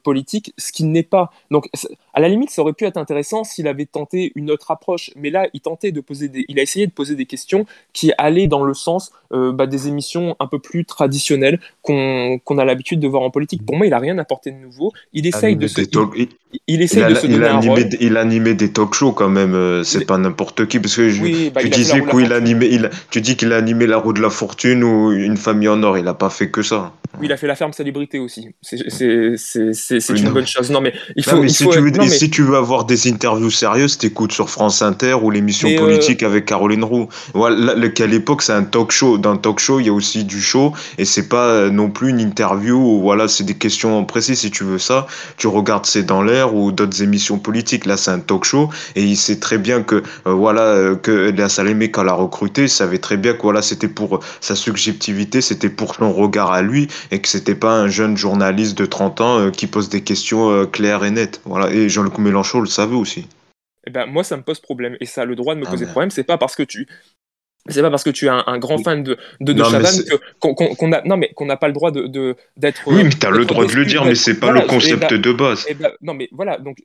politique, ce qui n'est pas. Donc, à la limite, ça aurait pu être intéressant s'il avait tenté une autre approche mais là, il tentait de poser des, il a essayé de poser des questions qui allaient dans le sens euh, bah, des émissions un peu plus traditionnelles qu'on a l'habitude de voir en politique. Pour moi, il a rien apporté de nouveau. Il essaye de se, il, il, essaye de se donner un Il animait des talk shows quand même. Euh, c'est pas n'importe qui parce que je, bah, tu disais qu'il il, tu dis qu'il a animé la roue de la fortune ou une famille en or. Il a pas fait que ça. Oui, il a fait la ferme célébrité aussi. C'est une bonne chose. Non, mais il faut. mais si, tu veux, si tu veux avoir des interviews sérieuses, t'écoutes sur France Inter ou l'émission euh, politique avec Caroline Roux. Voilà, qu'à l'époque, c'est un talk show. Dans un talk show, il y a aussi du show et c'est pas euh, non plus une interview où voilà, c'est des questions précises. Si tu veux ça, tu regardes C'est dans l'air ou d'autres émissions politiques. Là, c'est un talk show et il sait très bien que euh, voilà que Léa Salamé quand l'a recruté, il savait très bien que voilà, c'était pour sa subjectivité, c'était pour son regard à lui et que c'était pas un jeune journaliste de 30 ans qui pose des questions claires et nettes. Voilà, et Jean-Luc Mélenchon le savait aussi eh ben, moi, ça me pose problème. Et ça a le droit de me ah poser problème. C'est pas parce que tu. C'est pas parce que tu es un, grand fan de, de, de Chavannes qu'on a non mais qu'on n'a pas le droit de d'être. Oui, mais tu as le droit de le dire, mais c'est pas le concept de base. Ben, non mais voilà, donc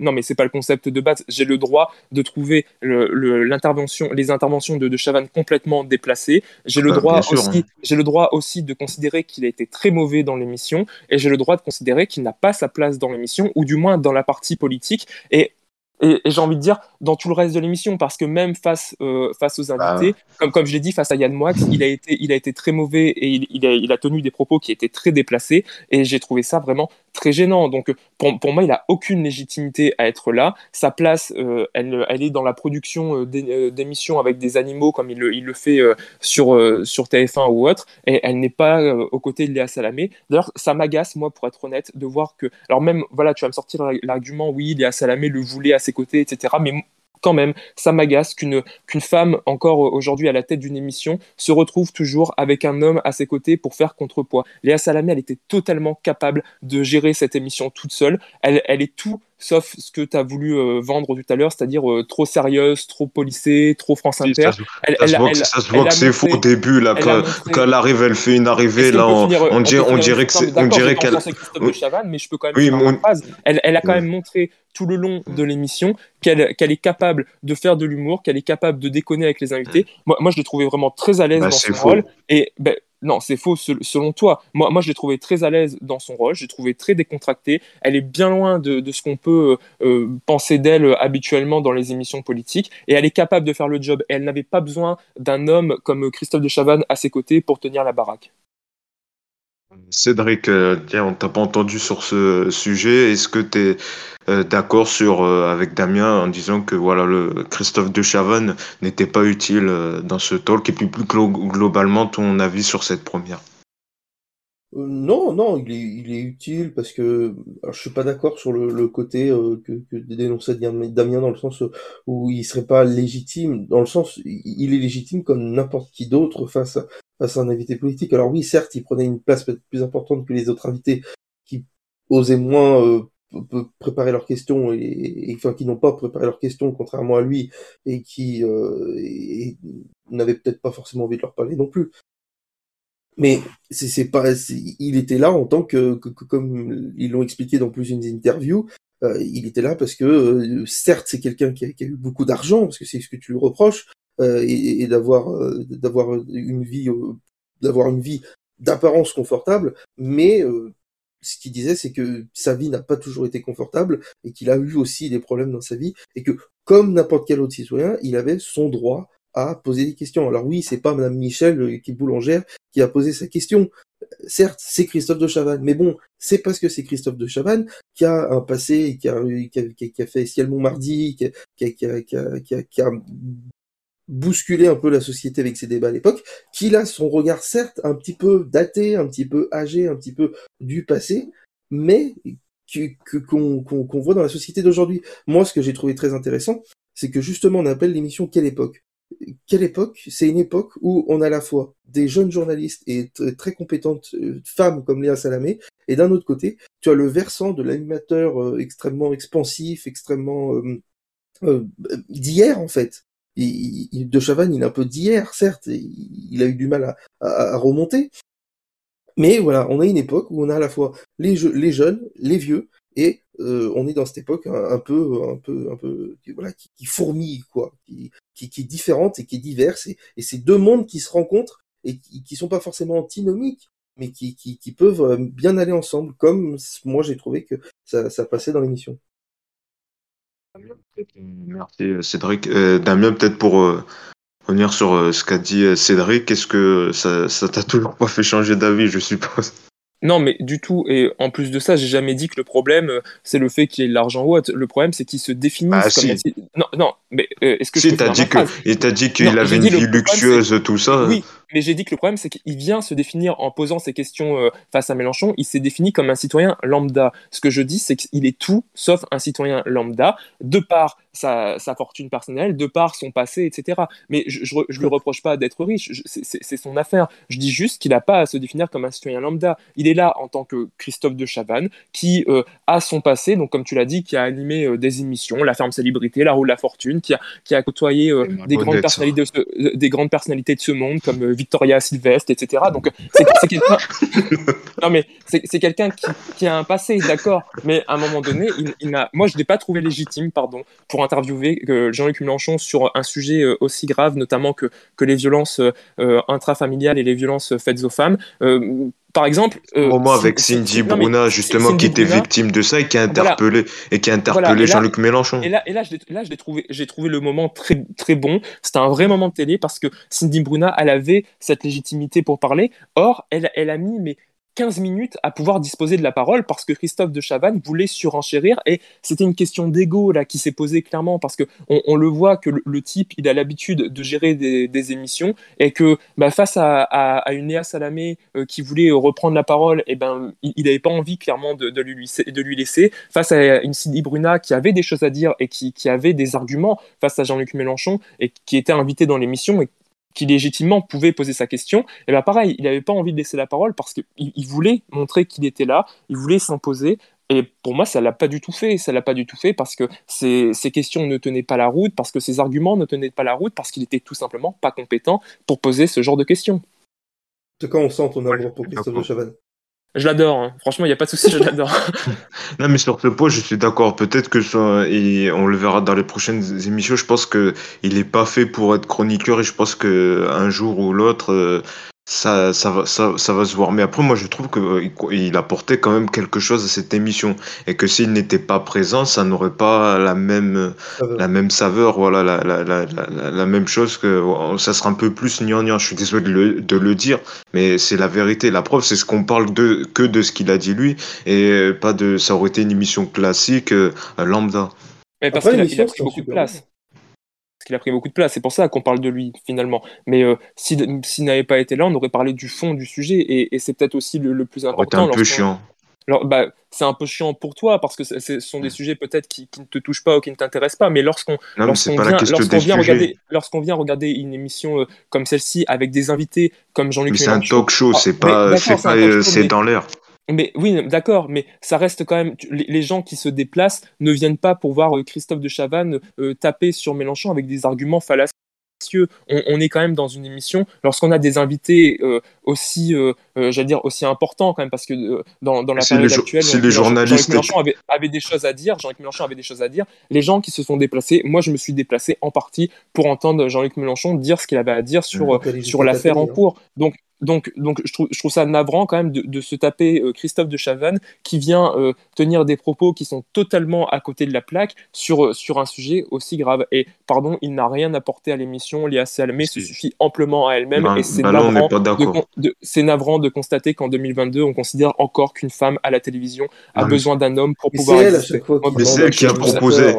non mais c'est pas le concept de base. J'ai le droit de trouver l'intervention, les interventions de, de Chavannes complètement déplacées. J'ai le droit aussi, hein. j'ai le droit aussi de considérer qu'il a été très mauvais dans l'émission, et j'ai le droit de considérer qu'il n'a pas sa place dans l'émission, ou du moins dans la partie politique. Et et, j'ai envie de dire dans tout le reste de l'émission parce que même face euh, face aux bah invités comme comme je l'ai dit face à Yann Moix il a été il a été très mauvais et il, il, a, il a tenu des propos qui étaient très déplacés. Et j'ai trouvé ça vraiment très gênant. Donc pour, pour, moi, il a aucune légitimité à être là. Sa place, euh, elle, elle, est dans la production euh, euh, d'émissions avec des animaux comme il le, il le fait sur, sur TF1 ou autre, et elle n'est pas aux côtés de Léa Salamé. D'ailleurs, ça m'agace, moi, pour être honnête, de voir que... Alors même, voilà, tu vas me sortir l'argument, oui, Léa Salamé le voulait à ses côtés, etc. Mais quand même, ça m'agace qu'une femme, encore aujourd'hui à la tête d'une émission, se retrouve toujours avec un homme à ses côtés pour faire contrepoids. Léa Salamé, elle était totalement capable de gérer cette émission toute seule. Elle, elle est tout sauf ce que tu as voulu vendre tout à l'heure, c'est-à-dire trop sérieuse, trop polissée, trop France Inter. ça, se voit que c'est faux au début, là, quand, elle arrive, elle fait une arrivée, là, on, on, dirait, on dirait que on dirait qu'elle. mais je peux quand même oui, mon... phrase. Elle, elle, a quand même montré tout le long de l'émission qu'elle est capable de faire de l'humour, qu'elle est capable de déconner avec les invités. Moi, moi je l'ai trouvé vraiment très à l'aise bah, dans son rôle. Et ben, non, c'est faux selon toi. Moi, moi je l'ai trouvé très à l'aise dans son rôle, je l'ai trouvé très décontractée. Elle est bien loin de, de ce qu'on peut euh, penser d'elle habituellement dans les émissions politiques. Et elle est capable de faire le job. Elle n'avait pas besoin d'un homme comme Christophe de Chavannes à ses côtés pour tenir la baraque. Cédric, euh, tiens, on t'a pas entendu sur ce sujet. Est-ce que tu euh, d'accord sur euh, avec Damien en disant que voilà le Christophe de Chavannes n'était pas utile dans ce talk? Et puis plus globalement ton avis sur cette première? Non, non, il est, il est utile parce que alors, je suis pas d'accord sur le, côté que, que dénonçait Damien dans le sens où il serait pas légitime, dans le sens il est légitime comme n'importe qui d'autre face à, face à un invité politique. Alors oui, certes, il prenait une place peut-être plus importante que les autres invités qui osaient moins euh, préparer leurs questions et, enfin qui n'ont pas préparé leurs questions contrairement à lui et qui euh, n'avaient peut-être pas forcément envie de leur parler non plus. Mais c'est pas, il était là en tant que, comme ils l'ont expliqué dans plusieurs interviews, euh, il était là parce que euh, certes c'est quelqu'un qui, qui, a eu beaucoup d'argent parce que c'est ce que tu lui reproches, euh, et, d'avoir euh, d'avoir une vie euh, d'avoir une vie d'apparence confortable, mais ce qu'il disait, c'est que sa vie n'a pas toujours été confortable et qu'il a eu aussi des problèmes dans sa vie et que, comme n'importe quel autre citoyen, il avait son droit à poser des questions. Alors oui, c'est pas Madame Michel, qui est boulangère, qui a posé sa question. Certes, c'est Christophe de Chavannes, mais bon, c'est parce que c'est Christophe de Chavannes qui a un passé, qui a, qui a, qui a fait Ciel Montmardi, qui a, qui a, qui a, qui a bousculer un peu la société avec ses débats à l'époque, qu'il a son regard certes un petit peu daté, un petit peu âgé, un petit peu du passé, mais qu'on que, voit dans la société d'aujourd'hui. Moi, ce que j'ai trouvé très intéressant, c'est que justement on appelle l'émission Quelle époque? Quelle époque? C'est une époque où on a à la fois des jeunes journalistes et très compétentes euh, femmes comme Léa Salamé, et d'un autre côté, tu as le versant de l'animateur euh, extrêmement expansif, extrêmement euh, d'hier en fait, de Chavannes, il est un peu d'hier, certes, il a eu du mal à, remonter. Mais voilà, on a une époque où on a à la fois les, jeunes, les vieux, et euh, on est dans cette époque un, peu, un peu, un peu, voilà, qui, fourmille, quoi, qui, est différente et qui est diverse, et, c'est deux mondes qui se rencontrent et qui, sont pas forcément antinomiques, mais qui, peuvent euh, bien aller ensemble, comme moi j'ai trouvé que ça passait dans l'émission. Merci euh, Cédric. Euh, Damien, peut-être pour euh, revenir sur ce qu'a dit Cédric, est-ce que ça, ça t'a toujours pas fait changer d'avis, je suppose? Non, mais du tout. Et en plus de ça, j'ai jamais dit que le problème, c'est le fait qu'il y ait l'argent ou autre. Le problème, c'est qu'il se définisse ah, comme. Si. Non, non, mais est-ce que si, t'as dit que, il t'a dit qu'il avait une vie luxueuse, tout ça. Oui, mais j'ai dit que le problème, c'est qu'il vient se définir en posant ces questions euh, face à Mélenchon. Il s'est défini comme un citoyen lambda. Ce que je dis, c'est qu'il est tout sauf un citoyen lambda, de par sa, fortune personnelle, de par son passé, etc. Mais je ne lui reproche pas d'être riche, c'est son affaire. Je dis juste qu'il n'a pas à se définir comme un citoyen lambda. Il est là en tant que Christophe de Chavannes, qui euh, a son passé, donc comme tu l'as dit, qui a animé euh, des émissions, La Ferme Célébrité, La Roue de la Fortune, qui a, qui a côtoyé des, grandes personnalités de des grandes personnalités de ce monde, comme Victoria Sylvestre, etc. Donc c'est quelqu'un. non mais c'est quelqu'un qui, a un passé, d'accord. Mais à un moment donné, il, moi je l'ai pas trouvé légitime, pardon, pour interviewer euh, Jean-Luc Mélenchon sur un sujet euh, aussi grave, notamment que, que les violences euh, intrafamiliales et les violences faites aux femmes par exemple. Euh, moment avec Cindy Bruna, justement, qui était victime de ça et qui a interpellé, et qui a interpellé Jean-Luc Mélenchon. Et là, et là, j'ai trouvé, j'ai trouvé le moment très, très bon. C'était un vrai moment de télé parce que Cindy Bruna, elle avait cette légitimité pour parler. Or, elle, elle a mis mais 15 minutes à pouvoir disposer de la parole parce que Christophe de Chavannes voulait surenchérir. Et c'était une question d'ego là qui s'est posée clairement parce que on, le voit que le, type il a l'habitude de gérer des, émissions et que bah, face à, une Léa Salamé euh, qui voulait reprendre la parole et eh ben il n'avait pas envie clairement de, lui, de lui laisser. Face à une Cindy Bruna qui avait des choses à dire et qui, qui avait des arguments face à Jean-Luc Mélenchon et qui était invité dans l'émission et qui légitimement pouvait poser sa question, et eh bien pareil, il n'avait pas envie de laisser la parole parce qu'il il voulait montrer qu'il était là, il voulait s'imposer Et pour moi, ça l'a pas du tout fait. Ça l'a pas du tout fait parce que ses, questions ne tenaient pas la route, parce que ses arguments ne tenaient pas la route, parce qu'il était tout simplement pas compétent pour poser ce genre de questions. En tout cas, on sent ton amour pour Christophe de Chavannes. Je l'adore, hein. franchement, il n'y a pas de souci, je l'adore. non, mais sur ce point, je suis d'accord. Peut-être que ça, et on le verra dans les prochaines émissions. Je pense qu'il n'est pas fait pour être chroniqueur et je pense qu'un jour ou l'autre, euh, ça, ça, va, ça, ça, va se voir. Mais après, moi, je trouve qu'il euh, apportait quand même quelque chose à cette émission. Et que s'il n'était pas présent, ça n'aurait pas la même, la même saveur, voilà, la, la, la, la, même chose que ça sera un peu plus gnangnan. Je suis désolé de le, de le dire, mais c'est la vérité. La preuve, c'est ce qu'on parle de, que de ce qu'il a dit lui, et pas de, ça aurait été une émission classique, euh, lambda. Mais parce qu'il a, a pris beaucoup de place qu'il a pris beaucoup de place. C'est pour ça qu'on parle de lui finalement. Mais euh, s'il n'avait pas été là, on aurait parlé du fond du sujet et, c'est peut-être aussi le, plus important. C'est un peu chiant. Alors, bah, c'est un peu chiant pour toi parce que ce sont des sujets peut-être qui, ne te touchent pas ou qui ne t'intéressent pas. Mais lorsqu'on vient, regarder, lorsqu'on vient regarder une émission euh, comme celle-ci avec des invités comme Jean-Luc Mélenchon, c'est un talk show, c'est pas, c'est dans l'air. Mais oui, d'accord, mais ça reste quand même. Les gens qui se déplacent ne viennent pas pour voir euh, Christophe de Chavannes euh, taper sur Mélenchon avec des arguments fallacieux. On, est quand même dans une émission lorsqu'on a des invités euh, aussi, j'allais dire aussi importants quand même, parce que dans, la période actuelle, les journalistes. Jean-Luc Mélenchon avait, des choses à dire. Jean-Luc Mélenchon avait des choses à dire. Les gens qui se sont déplacés, moi je me suis déplacé en partie pour entendre Jean-Luc Mélenchon dire ce qu'il avait à dire sur sur l'affaire en cours. Donc donc, donc je, trouve, je trouve ça navrant quand même de, de se taper euh, Christophe de Chavannes qui vient euh, tenir des propos qui sont totalement à côté de la plaque sur, euh, sur un sujet aussi grave. Et pardon, il n'a rien apporté à l'émission. Léa Salmé se suffit amplement à elle-même. Ben, et c'est ben navrant, de, navrant de constater qu'en 2022, on considère encore qu'une femme à la télévision a besoin d'un homme pour pouvoir c'est elle qui a proposé.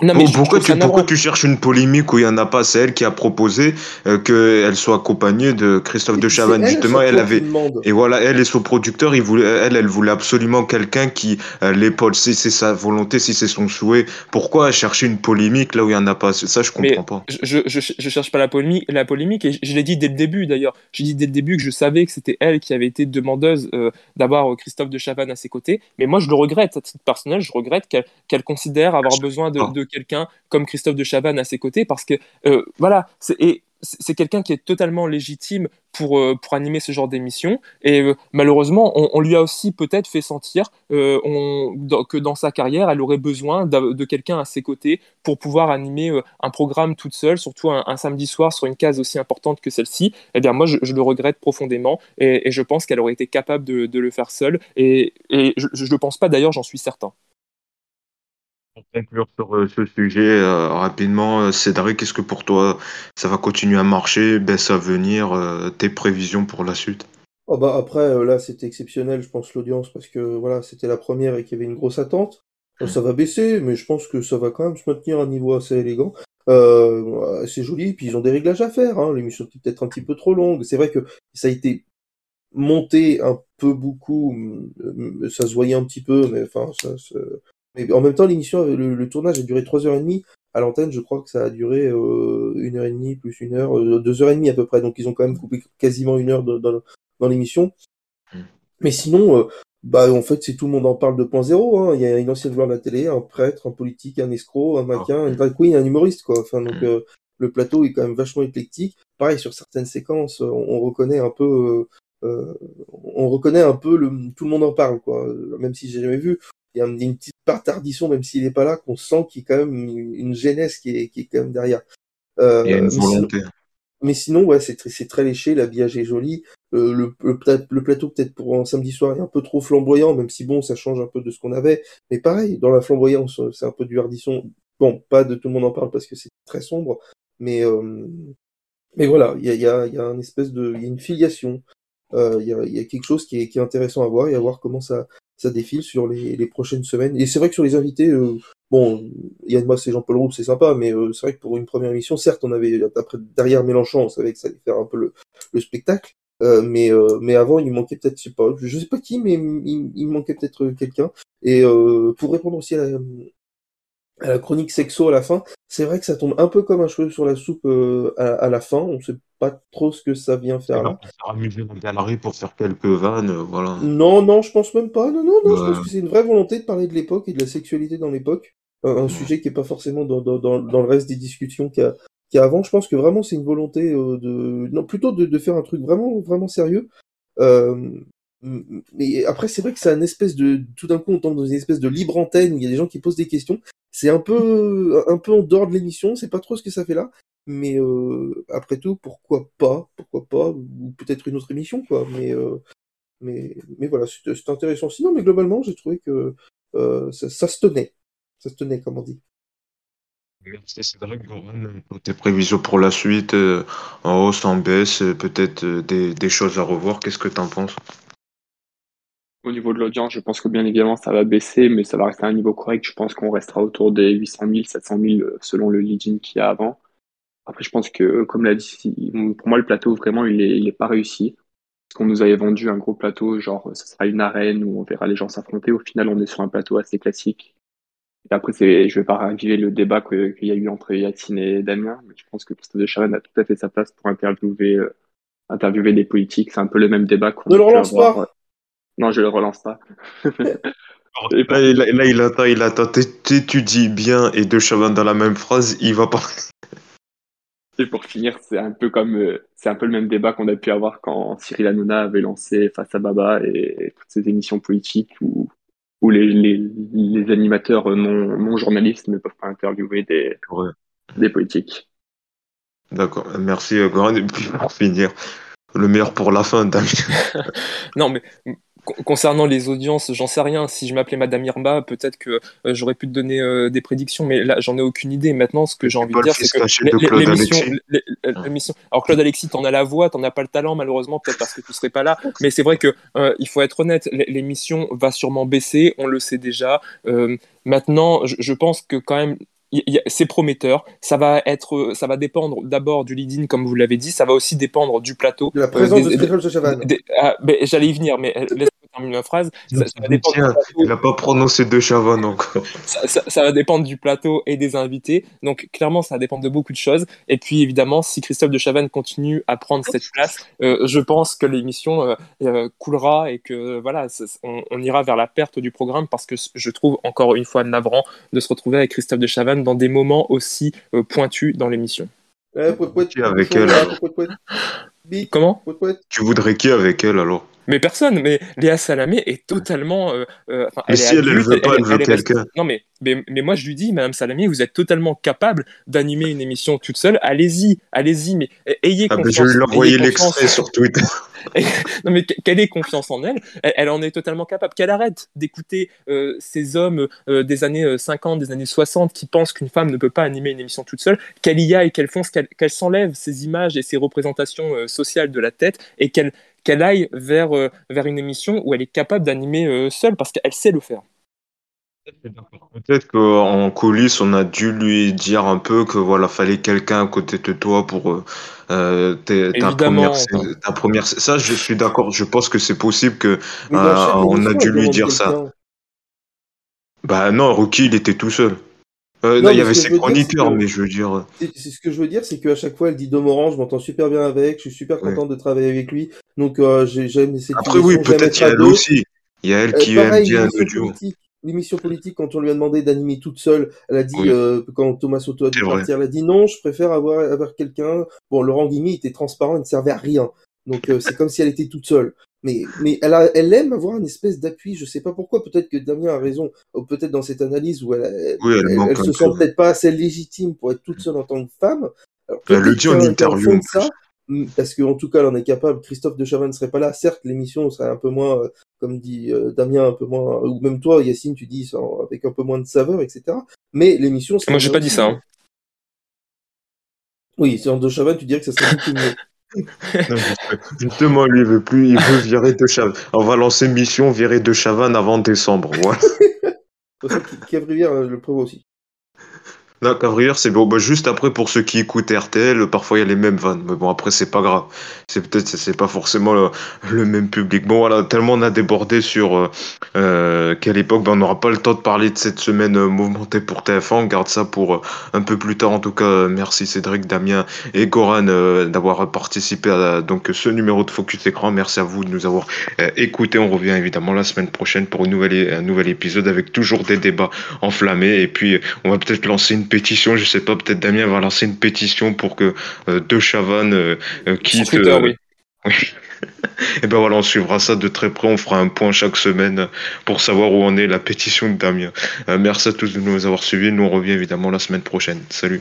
Non, mais pourquoi, tu, pourquoi tu cherches une polémique où il n'y en a pas C'est elle qui a proposé euh, qu'elle soit accompagnée de Christophe de Chavannes. Justement, elle avait. Et voilà, elle et son producteur, il voulait, elle, elle voulait absolument quelqu'un qui euh, l'épaule. Si c'est sa volonté, si c'est son souhait, pourquoi chercher une polémique là où il n'y en a pas? Ça, je comprends pas. Je, je, je, cherche pas la polémique, la polémique et je, l'ai dit dès le début d'ailleurs. J'ai dit dès le début que je savais que c'était elle qui avait été demandeuse euh, d'avoir Christophe de Chavannes à ses côtés. Mais moi, je le regrette, à titre personnel, je regrette qu'elle considère avoir besoin de, de quelqu'un comme Christophe de Chavannes à ses côtés, parce que euh, voilà, c'est quelqu'un qui est totalement légitime pour, euh, pour animer ce genre d'émission. Et euh, malheureusement, on, lui a aussi peut-être fait sentir que dans sa carrière, elle aurait besoin de, quelqu'un à ses côtés pour pouvoir animer un programme toute seule, surtout un, samedi soir sur une case aussi importante que celle-ci. Eh bien, moi, je, le regrette profondément et, je pense qu'elle aurait été capable de, le faire seule. Et, je ne le pense pas d'ailleurs, j'en suis certain conclure sur euh, ce sujet euh, rapidement, euh, Cédric, qu'est-ce que pour toi ça va continuer à marcher, baisse à venir, tes prévisions pour la suite? Oh bah Après, là c'était exceptionnel, je pense, l'audience, parce que voilà, c'était la première et qu'il y avait une grosse attente. Ça va baisser, mais je pense que ça va quand même se maintenir à un niveau assez élégant. c'est joli, puis ils ont des réglages à faire. Hein. L'émission est peut-être un petit peu trop longue. C'est vrai que ça a été monté un peu beaucoup, ça se voyait un petit peu, mais enfin, ça, mais en même temps, l'émission, le, tournage a duré 3h30. À l'antenne, je crois que ça a duré euh, une heure et demie, plus une heure, euh, deux heures et demie à peu près. Donc ils ont quand même coupé quasiment une heure dans l'émission. Hmm. Mais sinon, euh, bah en fait, c'est tout le monde en parle 2.0. Hein. Il y a une ancienne gloire de la télé, un prêtre, un politique, un escroc, un maquin, ah. une drag queen, un humoriste, quoi. Enfin, donc hmm. le plateau est quand même vachement éclectique. Pareil, sur certaines séquences, on, reconnaît un peu... on reconnaît un peu le, tout le monde en parle, quoi. Même si j'ai jamais vu, il y a une petite part tardition, même s'il n'est pas là, qu'on sent qu'il y a quand même une, jeunesse qui est, qui est quand même derrière. Euh, il y a une volonté. Mais sinon, ouais, c'est très, très léché, l'habillage est joli. Euh, le, le, plateau, peut-être pour un samedi soir, est un peu trop flamboyant, même si bon, ça change un peu de ce qu'on avait. Mais pareil, dans la flamboyance, c'est un peu du hardisson. Bon, pas de tout le monde en parle parce que c'est très sombre, mais euh, mais voilà, il y a, y, a, y a une espèce de, il y a une filiation. Il y, a, y, a, quelque chose qui est, qui est intéressant à voir et à voir comment ça, ça défile sur les, les prochaines semaines. Et c'est vrai que sur les invités, euh, bon, Yann Moss et Jean-Paul Roux, c'est sympa, mais euh, c'est vrai que pour une première émission, certes, on avait après derrière Mélenchon, on savait que ça allait faire un peu le, le spectacle. Euh, mais euh, mais avant il manquait peut-être je sais pas je sais pas qui mais il, il manquait peut-être quelqu'un et pour répondre aussi à la, à la chronique sexo à la fin c'est vrai que ça tombe un peu comme un cheveu sur la soupe à, à, la fin on sait pas trop ce que ça vient faire là. Amuser la galerie, pour faire quelques vannes, euh, voilà. Non, non, je pense même pas. Non, non, non, je pense que c'est une vraie volonté de parler de l'époque et de la sexualité dans l'époque. Un, sujet qui est pas forcément dans, dans, dans, le reste des discussions qu'il y a, qu'il y a avant. Je pense que vraiment c'est une volonté euh, de, non, plutôt de, de, faire un truc vraiment, vraiment sérieux. Euh, mais après, c'est vrai que c'est un espèce de, tout d'un coup, on tombe dans une espèce de libre antenne. Il y a des gens qui posent des questions. C'est un peu, un peu en dehors de l'émission. C'est pas trop ce que ça fait là. Mais euh, après tout, pourquoi pas Pourquoi pas Ou peut-être une autre émission, quoi. Mais, euh, mais, mais voilà, c'est intéressant. Sinon, mais globalement, j'ai trouvé que euh, ça, ça, se tenait. Ça se tenait, comme on dit. Merci Cédric Goran. Tes prévisions pour la suite, en hausse, en baisse, peut-être des, des choses à revoir. Qu'est-ce que tu en penses? Au niveau de l'audience, je pense que bien évidemment, ça va baisser, mais ça va rester à un niveau correct. Je pense qu'on restera autour des 800 000, 700 000 selon le leading qu'il y a avant. Après, je pense que, comme l'a dit, pour moi, le plateau, vraiment, il est, il est pas réussi. Parce qu'on nous avait vendu un gros plateau, genre, ce sera une arène où on verra les gens s'affronter. Au final, on est sur un plateau assez classique. Et après, c'est, je vais pas raviver le débat qu'il y a eu entre Yacine et Damien, mais je pense que Christophe de Chavannes a tout à fait sa place pour interviewer, euh, interviewer des politiques. C'est un peu le même débat qu'on Ne le relance pas! Euh, non, je le relance pas. là, il attend, il attend. T'étudies bien et deux Chavannes dans la même phrase, il va pas. Et pour finir, c'est un peu comme euh, c'est un peu le même débat qu'on a pu avoir quand Cyril Hanouna avait lancé Face à Baba et, toutes ces émissions politiques où, où les, les, les animateurs non, non, journalistes ne peuvent pas interviewer des, des politiques. D'accord, merci Goran. Et puis pour finir, le meilleur pour la fin, Damien. non, mais concernant les audiences, j'en sais rien. Si je m'appelais Madame Irma, peut-être que euh, j'aurais pu te donner euh, des prédictions, mais là, j'en ai aucune idée. Maintenant, ce que j'ai envie de dire, c'est que l'émission. Alors, Claude Alexis, t'en as la voix, t'en as pas le talent, malheureusement, peut-être parce que tu serais pas là. Mais c'est vrai que euh, il faut être honnête. L'émission va sûrement baisser, on le sait déjà. maintenant, je pense que quand même c'est prometteur. Ça va être, ça va dépendre d'abord du lead-in, comme vous l'avez dit. Ça va aussi dépendre du plateau. De la présence euh, de ah, J'allais y venir, mais laisse terminer ma phrase. Ça, va dépendre il n'a pas prononcé de Chavannes encore. Ça, ça, va dépendre du plateau et des invités. Donc clairement, ça va dépendre de beaucoup de choses. Et puis évidemment, si Christophe de Chavannes continue à prendre cette place, euh, je pense que l'émission euh, euh, coulera et que voilà, on, on, ira vers la perte du programme parce que je trouve encore une fois navrant de se retrouver avec Christophe de Chavannes dans des moments aussi pointus dans l'émission. avec elle. Comment? Tu voudrais qui avec elle alors? Mais personne, mais Léa Salamé est totalement. Euh, euh, mais si elle, ne veut pas, elle, veut quelqu'un. Non, mais, mais, moi je lui dis, Madame Salamé, vous êtes totalement capable d'animer une émission toute seule. Allez-y, allez-y, mais ayez ah confiance. je vais lui envoyer l'extrait sur Twitter. non, mais qu'elle ait confiance en elle, elle, en est totalement capable. Qu'elle arrête d'écouter euh, ces hommes des années 50, des années 60 qui pensent qu'une femme ne peut pas animer une émission toute seule, qu'elle y aille, qu'elle fonce, qu'elle s'enlève ces images et ces représentations sociales de la tête et qu'elle qu'elle aille vers, euh, vers une émission où elle est capable d'animer euh, seule parce qu'elle sait le faire. Peut-être qu'en coulisses, on a dû lui dire un peu que voilà, fallait quelqu'un à côté de toi pour euh, ta, première, ta, première, Ça, je suis d'accord. Je pense que c'est possible que on a dû lui dire ça. Bah non, Rookie, il était tout seul. Euh, non, il y avait ses chroniqueurs, mais je veux dire. C'est ce que je veux dire, c'est qu'à chaque fois, elle dit Dom Orange, je m'entends super bien avec, je suis super contente de travailler avec lui. Donc, euh, j'aime cette Après, oui, peut-être il y a elle aussi. Il y a elle euh, qui aime bien le duo. L'émission politique, quand on lui a demandé d'animer toute seule, elle a dit, euh, quand Thomas Soto a dû partir, elle a dit non, je préfère avoir, avoir quelqu'un. Bon, Laurent Guigny était transparent, il ne servait à rien. Donc, euh, c'est comme si elle était toute seule. Mais, mais elle, a, elle aime avoir une espèce d'appui, je sais pas pourquoi, peut-être que Damien a raison, peut-être dans cette analyse où elle, elle, se sent peut-être pas assez légitime pour être toute seule en tant que femme. Alors, elle le dit en interview. ça, parce qu'en tout cas, elle en est capable. Christophe de Chavannes ne serait pas là. Certes, l'émission serait un peu moins, euh, comme dit euh, Damien, un peu moins, ou même toi, Yacine, tu dis avec un peu moins de saveur, etc. Mais l'émission. Moi, j'ai pas dit ça. Hein. Oui, sur de Chavannes, tu dirais que ça serait beaucoup mieux justement, lui, il veut plus, il veut virer de Chavannes. On va lancer mission virer de Chavannes avant décembre. Qui, qui a euh, le prévoit aussi. La Cavrière, c'est bon. Bah, juste après, pour ceux qui écoutent RTL, parfois il y a les mêmes vannes. Mais bon, après, c'est pas grave. C'est peut-être, c'est pas forcément le, même public. Bon, voilà, tellement on a débordé sur euh, euh quelle époque, bah, on n'aura pas le temps de parler de cette semaine euh, mouvementée pour TF1. On garde ça pour euh, un peu plus tard. En tout cas, merci Cédric, Damien et Goran d'avoir participé à donc ce numéro de Focus Écran. Merci à vous de nous avoir écoutés. On revient évidemment la semaine prochaine pour une nouvelle, un nouvel épisode avec toujours des débats enflammés. Et puis, on va peut-être lancer une pétition, je sais pas, peut-être Damien va lancer une pétition pour que euh, De Chavannes euh, euh, quitte. oui. Et ben voilà, on suivra ça de très près. On fera un point chaque semaine pour savoir où en est la pétition de Damien. merci à tous de nous avoir suivis. Nous on revient évidemment la semaine prochaine. Salut.